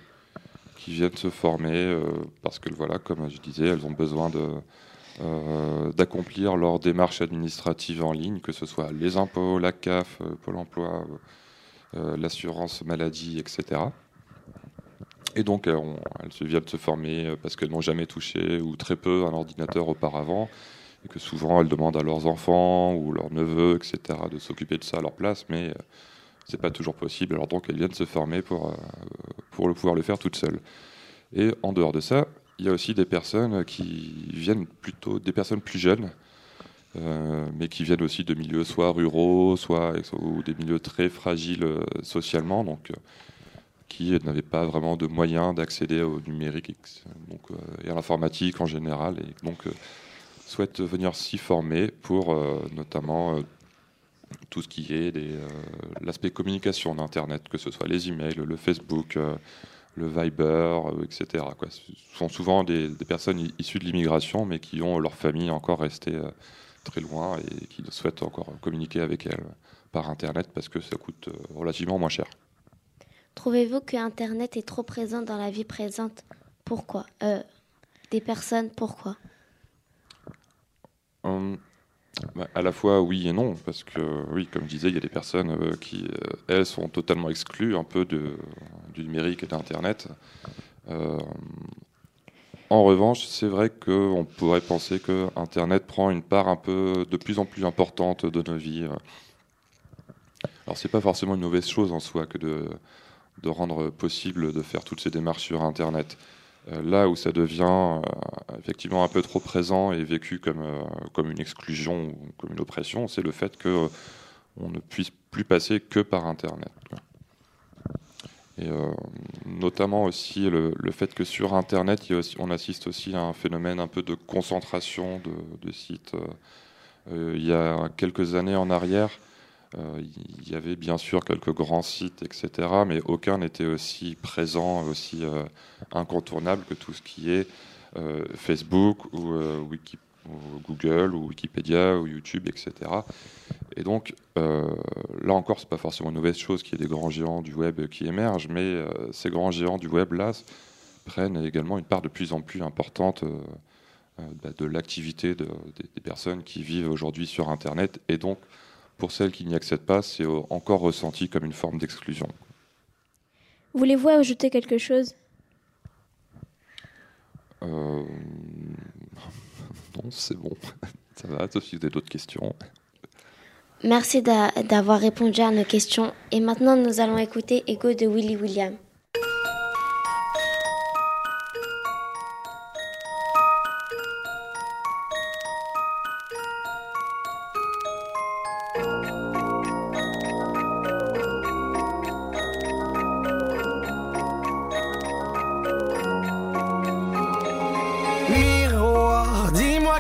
qui viennent se former parce que, voilà, comme je disais, elles ont besoin de, d'accomplir leurs démarches administratives en ligne, que ce soit les impôts, la CAF, Pôle emploi, l'assurance maladie, etc. Et donc, elles, se viennent de se former euh, parce qu'elles n'ont jamais touché ou très peu un ordinateur auparavant, et que souvent elles demandent à leurs enfants ou leurs neveux, etc., de s'occuper de ça à leur place, mais euh, c'est pas toujours possible. Alors donc, elles viennent se former pour, pour pouvoir le faire toutes seules. Et en dehors de ça, il y a aussi des personnes qui viennent plutôt, des personnes plus jeunes, euh, mais qui viennent aussi de milieux soit ruraux, soit ou des milieux très fragiles euh, socialement, donc euh, qui n'avaient pas vraiment de moyens d'accéder au numérique donc, et à l'informatique en général, et donc souhaitent venir s'y former pour notamment tout ce qui est l'aspect communication d'Internet, que ce soit les emails, le Facebook, le Viber, etc. Ce sont souvent des personnes issues de l'immigration, mais qui ont leur famille encore restée très loin et qui souhaitent encore communiquer avec elles par Internet parce que ça coûte euh, relativement moins cher. Trouvez-vous que Internet est trop présent dans la vie présente? Pourquoi? Euh, Des personnes, pourquoi? Hum, bah, À la fois oui et non, parce que oui, comme je disais, il y a des personnes euh, qui, elles, sont totalement exclues un peu de, du numérique et d'Internet. En revanche, c'est vrai qu'on pourrait penser que Internet prend une part un peu de plus en plus importante de nos vies. Alors, c'est pas forcément une mauvaise chose en soi que de, rendre possible de faire toutes ces démarches sur Internet. Euh, là où ça devient euh, effectivement un peu trop présent et vécu comme, euh, comme une exclusion ou comme une oppression, c'est le fait qu'on ne puisse plus passer que par Internet. Et euh, notamment aussi le, le fait que sur Internet, on assiste aussi à un phénomène un peu de concentration de, sites. Euh, il y a quelques années en arrière, euh, il y avait bien sûr quelques grands sites, etc., mais aucun n'était aussi présent, aussi incontournable que tout ce qui est Facebook ou, Wiki- ou Google ou Wikipédia ou YouTube, etc. Et donc, euh, là encore, c'est pas forcément une mauvaise chose qu'il y ait des grands géants du web qui émergent, mais euh, ces grands géants du web là prennent également une part de plus en plus importante euh, bah, de l'activité de- des, des personnes qui vivent aujourd'hui sur Internet. Et donc, pour celles qui n'y accèdent pas, c'est encore ressenti comme une forme d'exclusion. Voulez-vous ajouter quelque chose? C'est bon. <laughs> Ça va, si vous avez questions. Merci d'a- d'avoir répondu à nos questions. Et maintenant, nous allons écouter Ego de Willy William.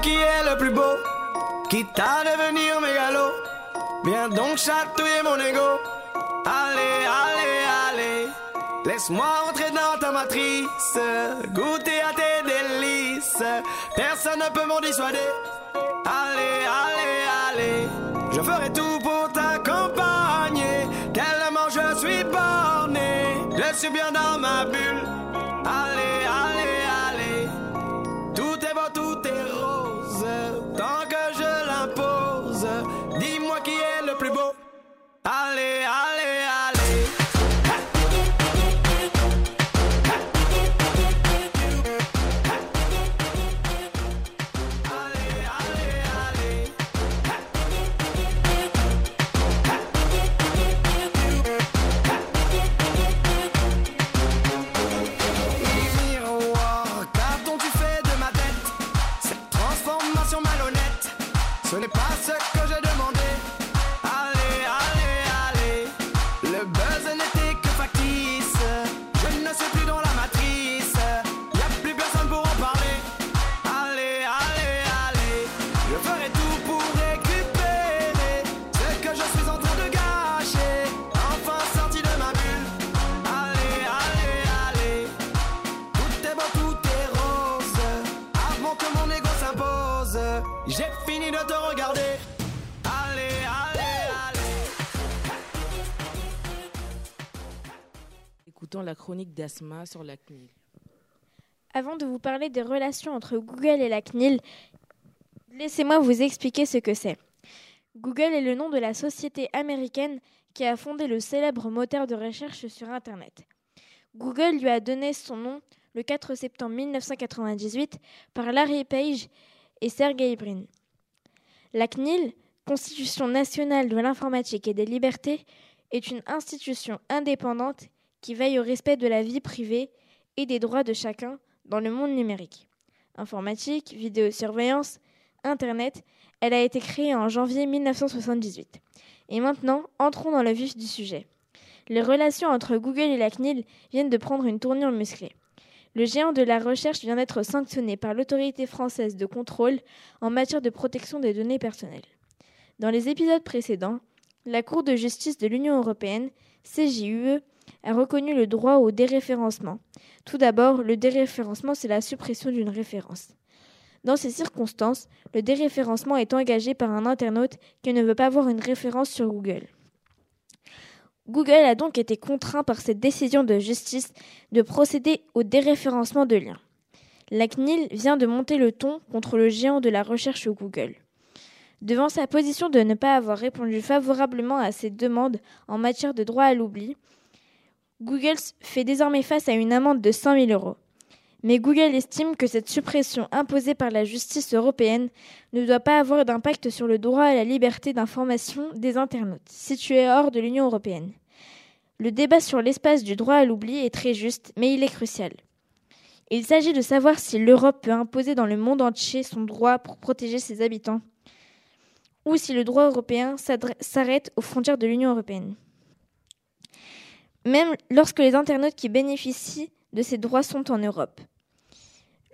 Qui est le plus beau, quitte à devenir mégalo. Viens donc chatouiller mon ego. Allez, allez, allez. Laisse-moi entrer dans ta matrice, goûter à tes délices. Personne ne peut m'en dissuader. Allez, allez, allez. Je ferai tout pour t'accompagner. Tellement je suis borné. Je suis bien dans ma bulle. La chronique d'Asma sur la CNIL. Avant de vous parler des relations entre Google et la CNIL, laissez-moi vous expliquer ce que c'est. Google est le nom de la société américaine qui a fondé le célèbre moteur de recherche sur Internet. Google lui a donné son nom le 4 septembre 1998 par Larry Page et Sergey Brin. La CNIL, Constitution nationale de l'informatique et des libertés, est une institution indépendante qui veille au respect de la vie privée et des droits de chacun dans le monde numérique. Informatique, vidéosurveillance, Internet, elle a été créée en janvier 1978. Et maintenant, entrons dans le vif du sujet. Les relations entre Google et la CNIL viennent de prendre une tournure musclée. Le géant de la recherche vient d'être sanctionné par l'autorité française de contrôle en matière de protection des données personnelles. Dans les épisodes précédents, la Cour de justice de l'Union européenne, CJUE, a reconnu le droit au déréférencement. Tout d'abord, le déréférencement, c'est la suppression d'une référence. Dans ces circonstances, le déréférencement est engagé par un internaute qui ne veut pas voir une référence sur Google. Google a donc été contraint par cette décision de justice de procéder au déréférencement de liens. La CNIL vient de monter le ton contre le géant de la recherche Google. Devant sa position de ne pas avoir répondu favorablement à ces demandes en matière de droit à l'oubli, Google fait désormais face à une amende de 100 000 euros. Mais Google estime que cette suppression imposée par la justice européenne ne doit pas avoir d'impact sur le droit à la liberté d'information des internautes, situés hors de l'Union européenne. Le débat sur l'espace du droit à l'oubli est très juste, mais il est crucial. Il s'agit de savoir si l'Europe peut imposer dans le monde entier son droit pour protéger ses habitants, ou si le droit européen s'arrête aux frontières de l'Union européenne. Même lorsque les internautes qui bénéficient de ces droits sont en Europe.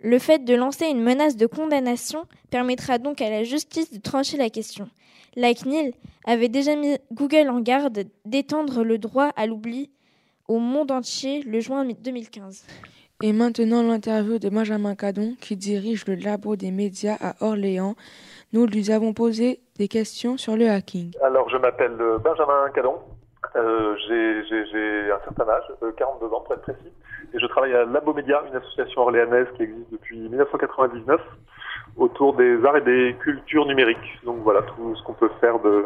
Le fait de lancer une menace de condamnation permettra donc à la justice de trancher la question. La CNIL avait déjà mis Google en garde d'étendre le droit à l'oubli au monde entier le juin 2015. Et maintenant l'interview de Benjamin Cadon qui dirige le labo des médias à Orléans. Nous lui avons posé des questions sur le hacking. Alors je m'appelle euh, Benjamin Cadon, euh, j'ai- un certain âge, euh, 42 ans pour être précis, et je travaille à Labo Média, une association orléanaise qui existe depuis 1999 autour des arts et des cultures numériques. Donc voilà tout ce qu'on peut faire de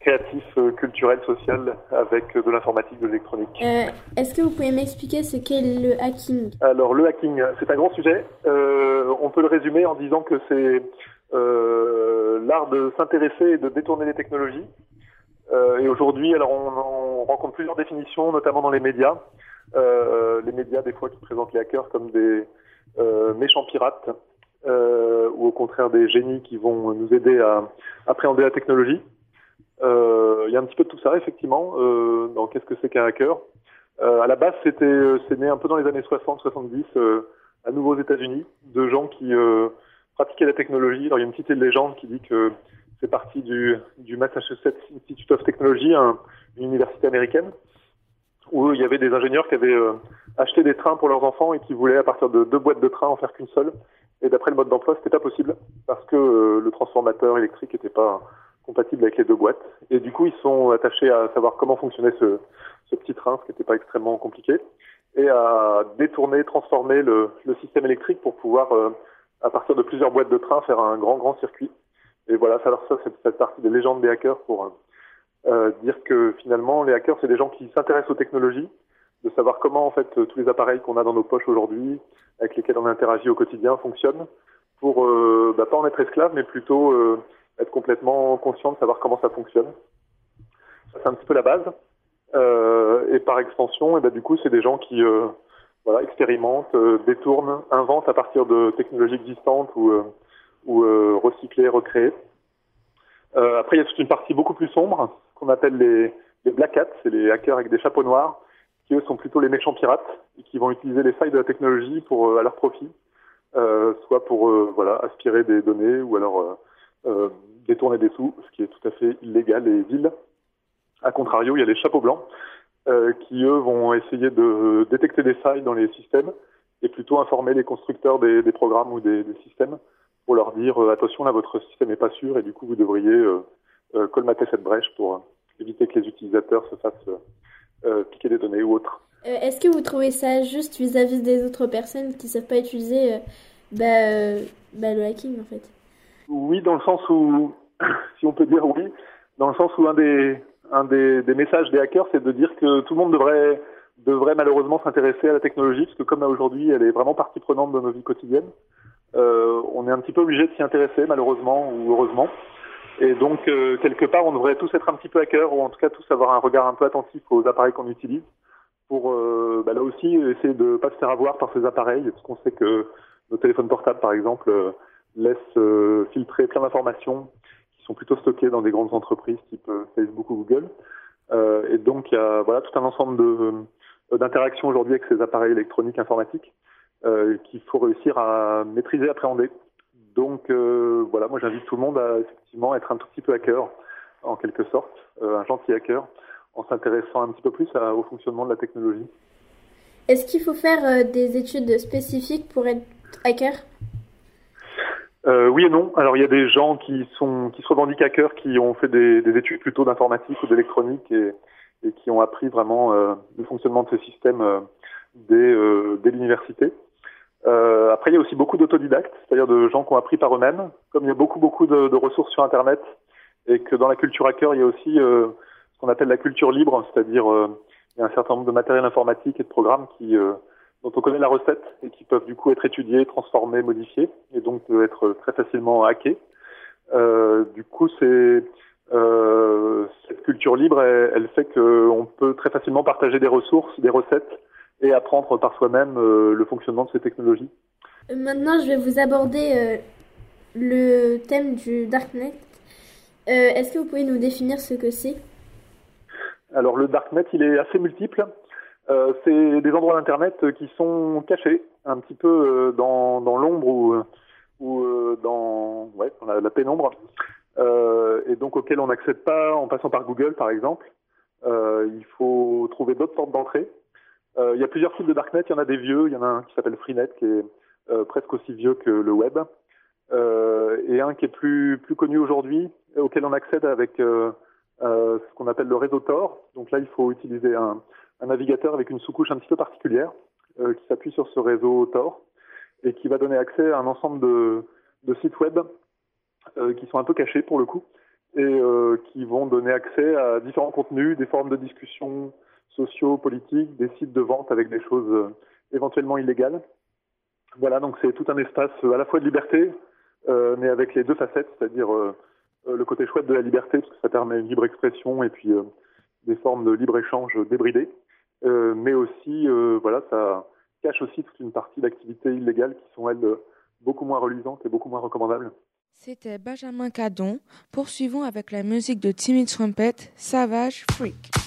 créatif, euh, culturel, social avec euh, de l'informatique, de l'électronique. Euh, Est-ce que vous pouvez m'expliquer ce qu'est le hacking? Alors le hacking, c'est un grand sujet. Euh, on peut le résumer en disant que c'est euh, l'art de s'intéresser et de détourner les technologies. Euh, et aujourd'hui, alors on, on rencontre plusieurs définitions, notamment dans les médias. Euh, les médias, des fois, qui présentent les hackers comme des euh, méchants pirates, euh, ou au contraire des génies qui vont nous aider à appréhender la technologie. Euh, Il y a un petit peu de tout ça, effectivement, euh, dans qu'est-ce que c'est qu'un hacker? À la base, c'était, c'est né un peu dans les années 60-70, euh, à nouveau aux États-Unis, de gens qui pratiquaient la technologie. Alors, il y a une petite légende qui dit que c'est parti du, du Massachusetts Institute of Technology, un- une université américaine, où il y avait des ingénieurs qui avaient euh, acheté des trains pour leurs enfants et qui voulaient, à partir de deux boîtes de train, en faire qu'une seule. Et d'après le mode d'emploi, c'était pas possible parce que euh, le transformateur électrique n'était pas compatible avec les deux boîtes. Et du coup, ils sont attachés à savoir comment fonctionnait ce, ce petit train, ce qui n'était pas extrêmement compliqué, et à détourner, transformer le, le système électrique pour pouvoir, euh, à partir de plusieurs boîtes de train, faire un grand, grand circuit. Et voilà, ça, alors ça, c'est cette partie des légendes des hackers pour euh, dire que finalement, les hackers, c'est des gens qui s'intéressent aux technologies, de savoir comment en fait euh, tous les appareils qu'on a dans nos poches aujourd'hui, avec lesquels on interagit au quotidien, fonctionnent, pour euh, bah, pas en être esclave, mais plutôt euh, être complètement conscient de savoir comment ça fonctionne. Ça, c'est un petit peu la base. Euh, et par extension, et ben, du coup, c'est des gens qui euh, voilà, expérimentent, euh, détournent, inventent à partir de technologies existantes ou, euh, ou euh, recyclées, recréées. Euh, après, il y a toute une partie beaucoup plus sombre qu'on appelle les, les black hats, c'est les hackers avec des chapeaux noirs, qui eux sont plutôt les méchants pirates et qui vont utiliser les failles de la technologie pour euh, à leur profit, euh, soit pour euh, voilà aspirer des données ou alors détourner des sous, ce qui est tout à fait illégal et vil. A contrario, il y a les chapeaux blancs euh, qui eux vont essayer de détecter des failles dans les systèmes et plutôt informer les constructeurs des, des programmes ou des, des systèmes pour leur dire euh, attention là votre système n'est pas sûr et du coup vous devriez euh, euh, colmater cette brèche pour éviter que les utilisateurs se fassent piquer des données ou autres. Est-ce que vous trouvez ça juste vis-à-vis des autres personnes qui savent pas utiliser euh, bah, euh, bah, le hacking en fait? Oui, dans le sens où, <coughs> si on peut dire oui, dans le sens où un des, un des, des messages des hackers, c'est de dire que tout le monde devrait, devrait malheureusement s'intéresser à la technologie, parce que comme là aujourd'hui, elle est vraiment partie prenante de nos vies quotidiennes, on est un petit peu obligé de s'y intéresser, malheureusement ou heureusement. Et donc, euh, quelque part, on devrait tous être un petit peu hackers, ou en tout cas tous avoir un regard un peu attentif aux appareils qu'on utilise, pour euh, bah, là aussi essayer de ne pas se faire avoir par ces appareils, parce qu'on sait que nos téléphones portables, par exemple, euh, laissent euh, filtrer plein d'informations qui sont plutôt stockées dans des grandes entreprises type euh, Facebook ou Google. Euh, et donc, il y a voilà, tout un ensemble euh, d'interactions aujourd'hui avec ces appareils électroniques informatiques euh, qu'il faut réussir à maîtriser, appréhender. Donc euh, voilà, moi j'invite tout le monde à effectivement être un tout petit peu hacker, en quelque sorte, euh, un gentil hacker, en s'intéressant un petit peu plus à- au fonctionnement de la technologie. Est-ce qu'il faut faire euh, des études spécifiques pour être hacker Euh, oui et non. Alors il y a des gens qui sont qui se revendiquent hackers, qui ont fait des, des études plutôt d'informatique ou d'électronique et, et qui ont appris vraiment euh, le fonctionnement de ces systèmes euh, dès, euh, dès l'université. Euh, après il y a aussi beaucoup d'autodidactes, c'est-à-dire de gens qui ont appris par eux-mêmes. Comme il y a beaucoup beaucoup de, de ressources sur Internet et que dans la culture hacker il y a aussi euh, ce qu'on appelle la culture libre, c'est-à-dire euh, il y a un certain nombre de matériel informatique et de programmes qui euh, dont on connaît la recette et qui peuvent du coup être étudiés, transformés, modifiés et donc être très facilement hackés. Euh, du coup, c'est euh, cette culture libre, elle, elle fait qu'on peut très facilement partager des ressources, des recettes et apprendre par soi-même euh, le fonctionnement de ces technologies. Maintenant, je vais vous aborder euh, le thème du Darknet. Euh, Est-ce que vous pouvez nous définir ce que c'est? Alors le darknet, il est assez multiple. Euh, c'est des endroits d'internet qui sont cachés, un petit peu dans, dans l'ombre ou, ou dans, ouais, dans la, la pénombre, euh, et donc auxquels on n'accède pas en passant par Google, par exemple. Euh, il faut trouver d'autres portes d'entrée. Euh, il y a plusieurs types de darknet. Il y en a des vieux. Il y en a un qui s'appelle Freenet, qui est euh, presque aussi vieux que le web, Euh, et un qui est plus plus connu aujourd'hui, auquel on accède avec ce qu'on appelle le réseau Tor. Donc là, il faut utiliser un, navigateur avec une sous-couche un petit peu particulière qui s'appuie sur ce réseau Tor et qui va donner accès à un ensemble de, sites web qui sont un peu cachés pour le coup et qui vont donner accès à différents contenus, des formes de discussion sociaux, politiques, des sites de vente avec des choses euh, éventuellement illégales. Voilà, donc c'est tout un espace euh, à la fois de liberté, euh, mais avec les deux facettes, c'est-à-dire le côté chouette de la liberté, parce que ça permet une libre expression et puis des formes de libre-échange débridées, mais aussi, voilà, ça cache aussi toute une partie d'activités illégales qui sont, elles, beaucoup moins reluisantes et beaucoup moins recommandables. C'était Benjamin Cadon. Poursuivons avec la musique de Timmy Trumpet, Savage Freak.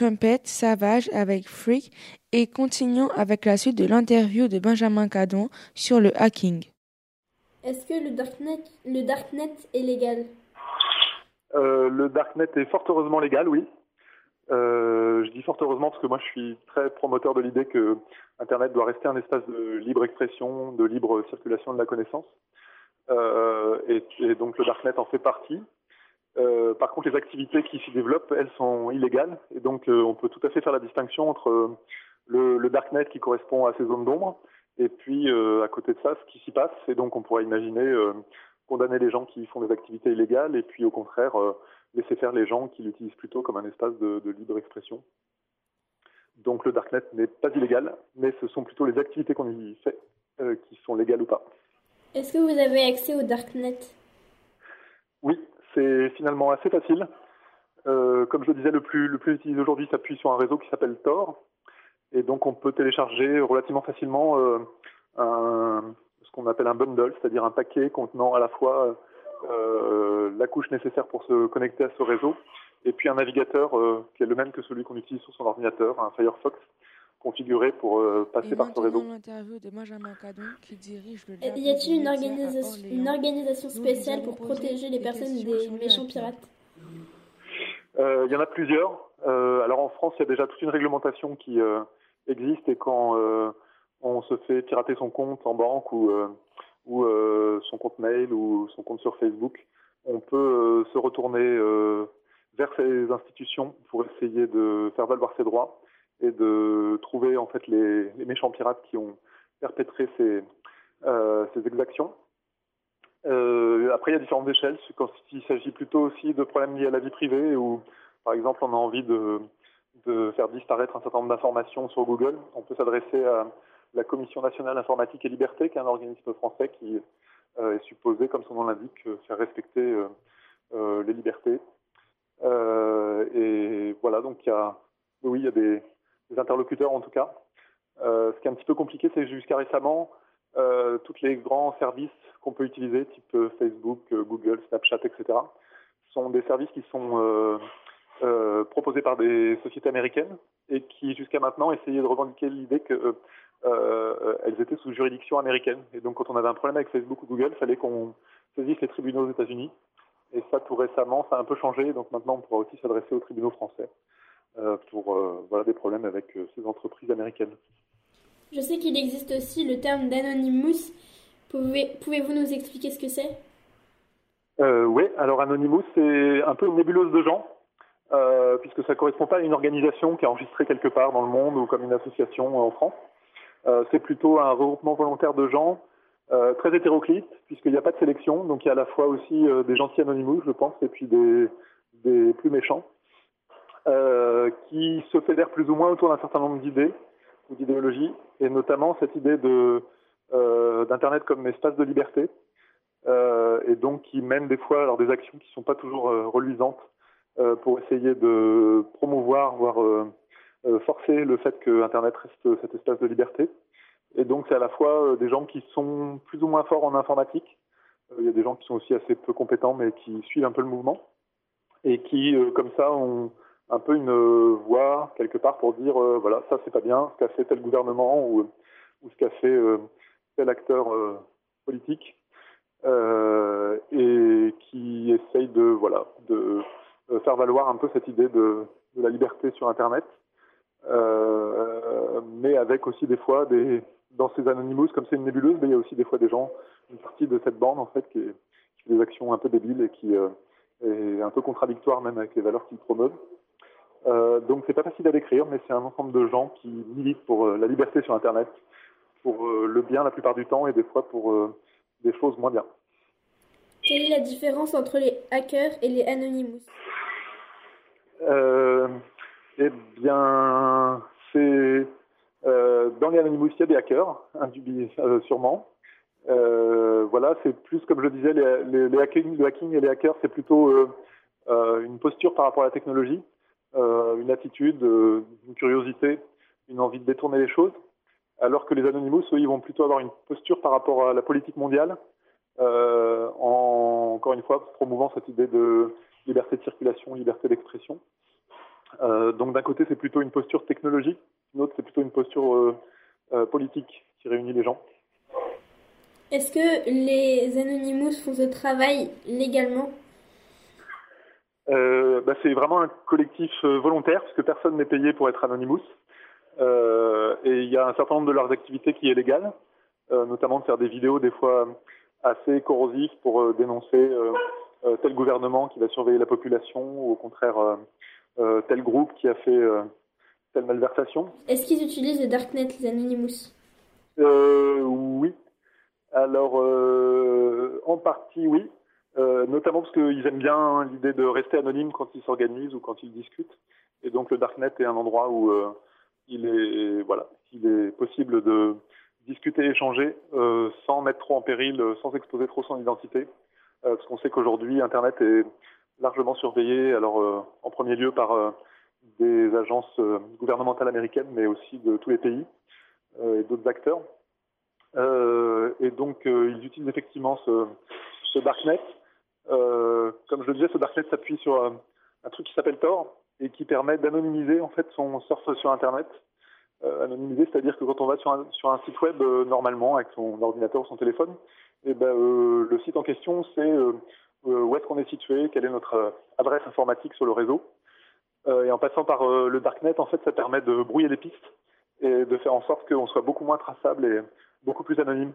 Trumpet, Savage avec Freak. Et continuons avec la suite de l'interview de Benjamin Cadon sur le hacking. Est-ce que le darknet, le darknet est légal? Euh, le darknet est fort heureusement légal, oui. Euh, je dis fort heureusement parce que moi je suis très promoteur de l'idée que Internet doit rester un espace de libre expression, de libre circulation de la connaissance. Euh, et, et donc le darknet en fait partie. Euh, par contre, les activités qui s'y développent, elles sont illégales. Et donc, euh, on peut tout à fait faire la distinction entre euh, le, le darknet qui correspond à ces zones d'ombre et puis, à côté de ça, ce qui s'y passe. Et donc, on pourrait imaginer condamner les gens qui font des activités illégales et puis, au contraire, laisser faire les gens qui l'utilisent plutôt comme un espace de, de libre expression. Donc, le darknet n'est pas illégal, mais ce sont plutôt les activités qu'on y fait qui sont légales ou pas. Est-ce que vous avez accès au darknet? Oui, c'est finalement assez facile. Euh, comme je le disais, le plus, utilisé aujourd'hui s'appuie sur un réseau qui s'appelle Tor. Et donc, on peut télécharger relativement facilement euh, ce qu'on appelle un bundle, c'est-à-dire un paquet contenant à la fois euh, la couche nécessaire pour se connecter à ce réseau et puis un navigateur qui est le même que celui qu'on utilise sur son ordinateur, un Firefox configuré pour euh, passer Et par ce réseau. l'interview de Benjamin Cadon qui dirige le Y a-t-il une organisation, une organisation spéciale pour protéger les personnes des méchants pirates? Euh, Il y en a plusieurs. Euh, alors en France, il y a déjà toute une réglementation qui euh, existe et quand euh, on se fait pirater son compte en banque ou, euh, ou euh, son compte mail ou son compte sur Facebook, on peut euh, se retourner euh, vers ces institutions pour essayer de faire valoir ses droits et de trouver en fait les, méchants pirates qui ont perpétré ces, euh, exactions. Euh, après, il y a différentes échelles. Quand il s'agit plutôt aussi de problèmes liés à la vie privée, ou par exemple, on a envie de, faire disparaître un certain nombre d'informations sur Google, on peut s'adresser à la Commission nationale informatique et liberté, qui est un organisme français qui euh, est supposé, comme son nom l'indique, faire respecter les libertés. Et voilà, donc il y a, oui, il y a des, des interlocuteurs en tout cas. Euh, ce qui est un petit peu compliqué, c'est que jusqu'à récemment, euh, tous les grands services qu'on peut utiliser, type euh, Facebook, Google, Snapchat, etc., sont des services qui sont proposés par des sociétés américaines et qui, jusqu'à maintenant, essayaient de revendiquer l'idée que euh, elles étaient sous juridiction américaine. Et donc, quand on avait un problème avec Facebook ou Google, il fallait qu'on saisisse les tribunaux aux États-Unis. Et ça, tout récemment, ça a un peu changé. Donc maintenant, on pourra aussi s'adresser aux tribunaux français pour euh, voilà, des problèmes avec euh, ces entreprises américaines. Je sais qu'il existe aussi le terme d'anonymous. Pouvez- Pouvez-vous nous expliquer ce que c'est? Euh, oui, alors Anonymous, c'est un peu une nébuleuse de gens, euh, puisque ça ne correspond pas à une organisation qui est enregistrée quelque part dans le monde ou comme une association en France. Euh, c'est plutôt un regroupement volontaire de gens euh, très hétéroclite, puisqu'il n'y a pas de sélection. Donc il y a à la fois aussi euh, des gentils Anonymous, je pense, et puis des, des plus méchants, euh, qui se fédèrent plus ou moins autour d'un certain nombre d'idées ou d'idéologies, et notamment cette idée de euh, d'Internet comme espace de liberté, euh, et donc qui mènent des fois alors des actions qui ne sont pas toujours euh, reluisantes euh, pour essayer de promouvoir, voire euh, euh, forcer le fait que Internet reste cet espace de liberté. Et donc c'est à la fois euh, des gens qui sont plus ou moins forts en informatique, Euh, il y a des gens qui sont aussi assez peu compétents mais qui suivent un peu le mouvement, et qui euh, comme ça ont un peu une euh, voix quelque part pour dire euh, voilà ça c'est pas bien ce qu'a fait tel gouvernement ou, ou ce qu'a fait euh, tel acteur euh, politique euh, et qui essaye de voilà de euh, faire valoir un peu cette idée de, la liberté sur Internet, euh, mais avec aussi des fois des dans ces anonymous comme c'est une nébuleuse, mais il y a aussi des fois des gens, une partie de cette bande en fait qui, est- fait des actions un peu débiles et qui euh, est un peu contradictoire même avec les valeurs qu'ils promeuvent. Euh, donc c'est pas facile à décrire, mais c'est un ensemble de gens qui militent pour euh, la liberté sur Internet, pour euh, le bien la plupart du temps et des fois pour des choses moins bien. Quelle est la différence entre les hackers et les anonymous? Eh bien, c'est dans les Anonymous, il y a des hackers, sûrement. Voilà, c'est plus comme je disais, les, les, les hacking, le hacking et les hackers, c'est plutôt une posture par rapport à la technologie, une attitude, euh, une curiosité, une envie de détourner les choses. Alors que les Anonymous, eux, ils vont plutôt avoir une posture par rapport à la politique mondiale, euh, en, encore une fois, promouvant cette idée de liberté de circulation, liberté d'expression. Euh, donc d'un côté, c'est plutôt une posture technologique, d'une autre, c'est plutôt une posture euh, euh, politique qui réunit les gens. Est-ce que les anonymous font ce travail légalement? Euh, bah, c'est vraiment un collectif euh, volontaire, puisque personne n'est payé pour être Anonymous. Euh, et il y a un certain nombre de leurs activités qui est légale, euh, notamment de faire des vidéos des fois assez corrosives pour dénoncer tel gouvernement qui va surveiller la population, ou au contraire tel groupe qui a fait telle malversation. Est-ce qu'ils utilisent le darknet, les anonymous? Euh, oui. Alors, en partie, oui. Euh, notamment parce qu'ils aiment bien l'idée de rester anonyme quand ils s'organisent ou quand ils discutent. Et donc, le darknet est un endroit où euh, il est voilà, il est possible de discuter, échanger euh, sans mettre trop en péril, euh, sans exposer trop son identité. Euh, parce qu'on sait qu'aujourd'hui, Internet est largement surveillé. Alors, euh, en premier lieu par des agences gouvernementales américaines, mais aussi de tous les pays et d'autres acteurs. Et donc, ils utilisent effectivement ce, ce darknet. Euh, comme je le disais, ce darknet s'appuie sur euh, un truc qui s'appelle Tor et qui permet d'anonymiser en fait son surf sur Internet. Euh, anonymiser, c'est-à-dire que quand on va sur un, site web normalement avec son ordinateur ou son téléphone, et ben, le site en question, c'est où est-ce qu'on est situé, quelle est notre adresse informatique sur le réseau. Et en passant par le darknet, en fait, ça permet de brouiller les pistes et de faire en sorte qu'on soit beaucoup moins traçable et beaucoup plus anonyme.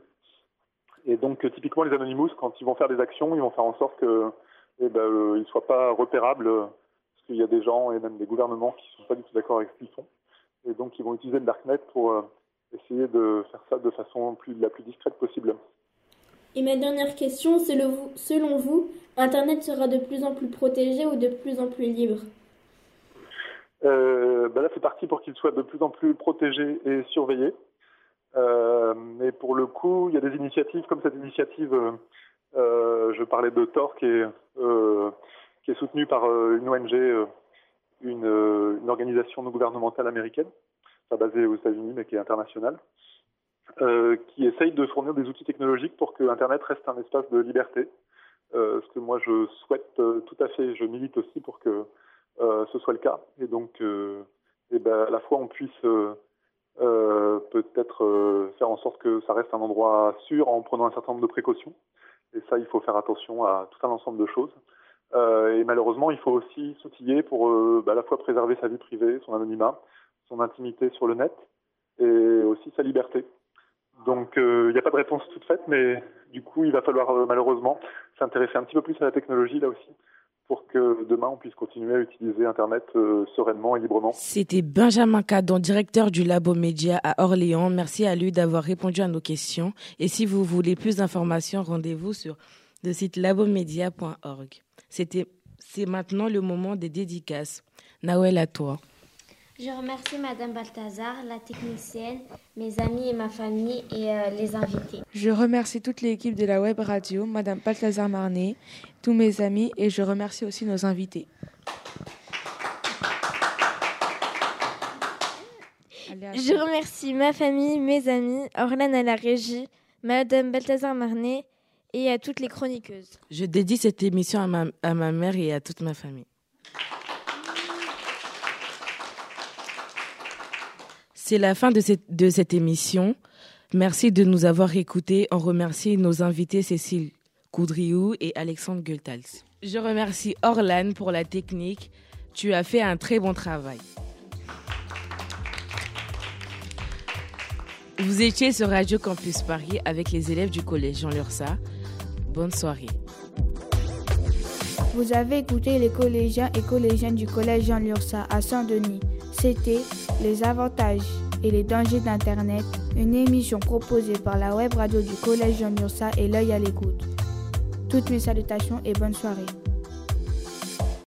Et donc, typiquement, les Anonymous, quand ils vont faire des actions, ils vont faire en sorte qu'ils eh ben, euh, ne soient pas repérables, parce qu'il y a des gens et même des gouvernements qui ne sont pas du tout d'accord avec ce qu'ils font. Et donc, ils vont utiliser le Darknet pour euh, essayer de faire ça de façon plus, la plus discrète possible. Et ma dernière question, c'est le, selon vous, Internet sera de plus en plus protégé ou de plus en plus libre? Euh, ben là, c'est parti pour qu'il soit de plus en plus protégé et surveillé. Euh, mais pour le coup, il y a des initiatives comme cette initiative. Euh, je parlais de Tor qui est, euh, soutenue par euh, une ONG, euh, une, une, organisation non gouvernementale américaine, pas basée aux États-Unis mais qui est internationale, qui essaye de fournir des outils technologiques pour que Internet reste un espace de liberté. ce que moi je souhaite tout à fait, je milite aussi pour que ce soit le cas. Et donc, et ben, à la fois on puisse euh, peut-être euh, faire en sorte que ça reste un endroit sûr en prenant un certain nombre de précautions. Et ça, il faut faire attention à tout un ensemble de choses. Euh, et malheureusement, il faut aussi s'outiller pour bah, à la fois préserver sa vie privée, son anonymat, son intimité sur le net, et aussi sa liberté. Donc, il n'y a pas de réponse toute faite, mais du coup, il va falloir malheureusement s'intéresser un petit peu plus à la technologie là aussi pour que demain on puisse continuer à utiliser Internet euh, sereinement et librement. C'était Benjamin Cadon, directeur du Labo Média à Orléans. Merci à lui d'avoir répondu à nos questions. Et si vous voulez plus d'informations, rendez-vous sur le site labomedia.org. C'était, c'est maintenant le moment des dédicaces. Nawel, à toi. Je remercie Madame Balthazar, la technicienne, mes amis et ma famille et euh, les invités. Je remercie toute l'équipe de la web radio, Madame Balthazar Marnet, tous mes amis et je remercie aussi nos invités. Je remercie ma famille, mes amis, Orlane à la régie, Madame Balthazar Marnet et à toutes les chroniqueuses. Je dédie cette émission à ma, à ma mère et à toute ma famille. C'est la fin de cette, émission. Merci de nous avoir écoutés. On remercie nos invités Cécile Coudriou et Alexandre Gultals. Je remercie Orlan pour la technique. Tu as fait un très bon travail. Vous étiez sur Radio Campus Paris avec les élèves du collège Jean Lursa. Bonne soirée. Vous avez écouté les collégiens et collégiennes du collège Jean Lursa à Saint-Denis. C'était Les avantages et les dangers d'Internet, une émission proposée par la web radio du collège Jean Lursa et l'œil à l'écoute. Toutes mes salutations et bonne soirée.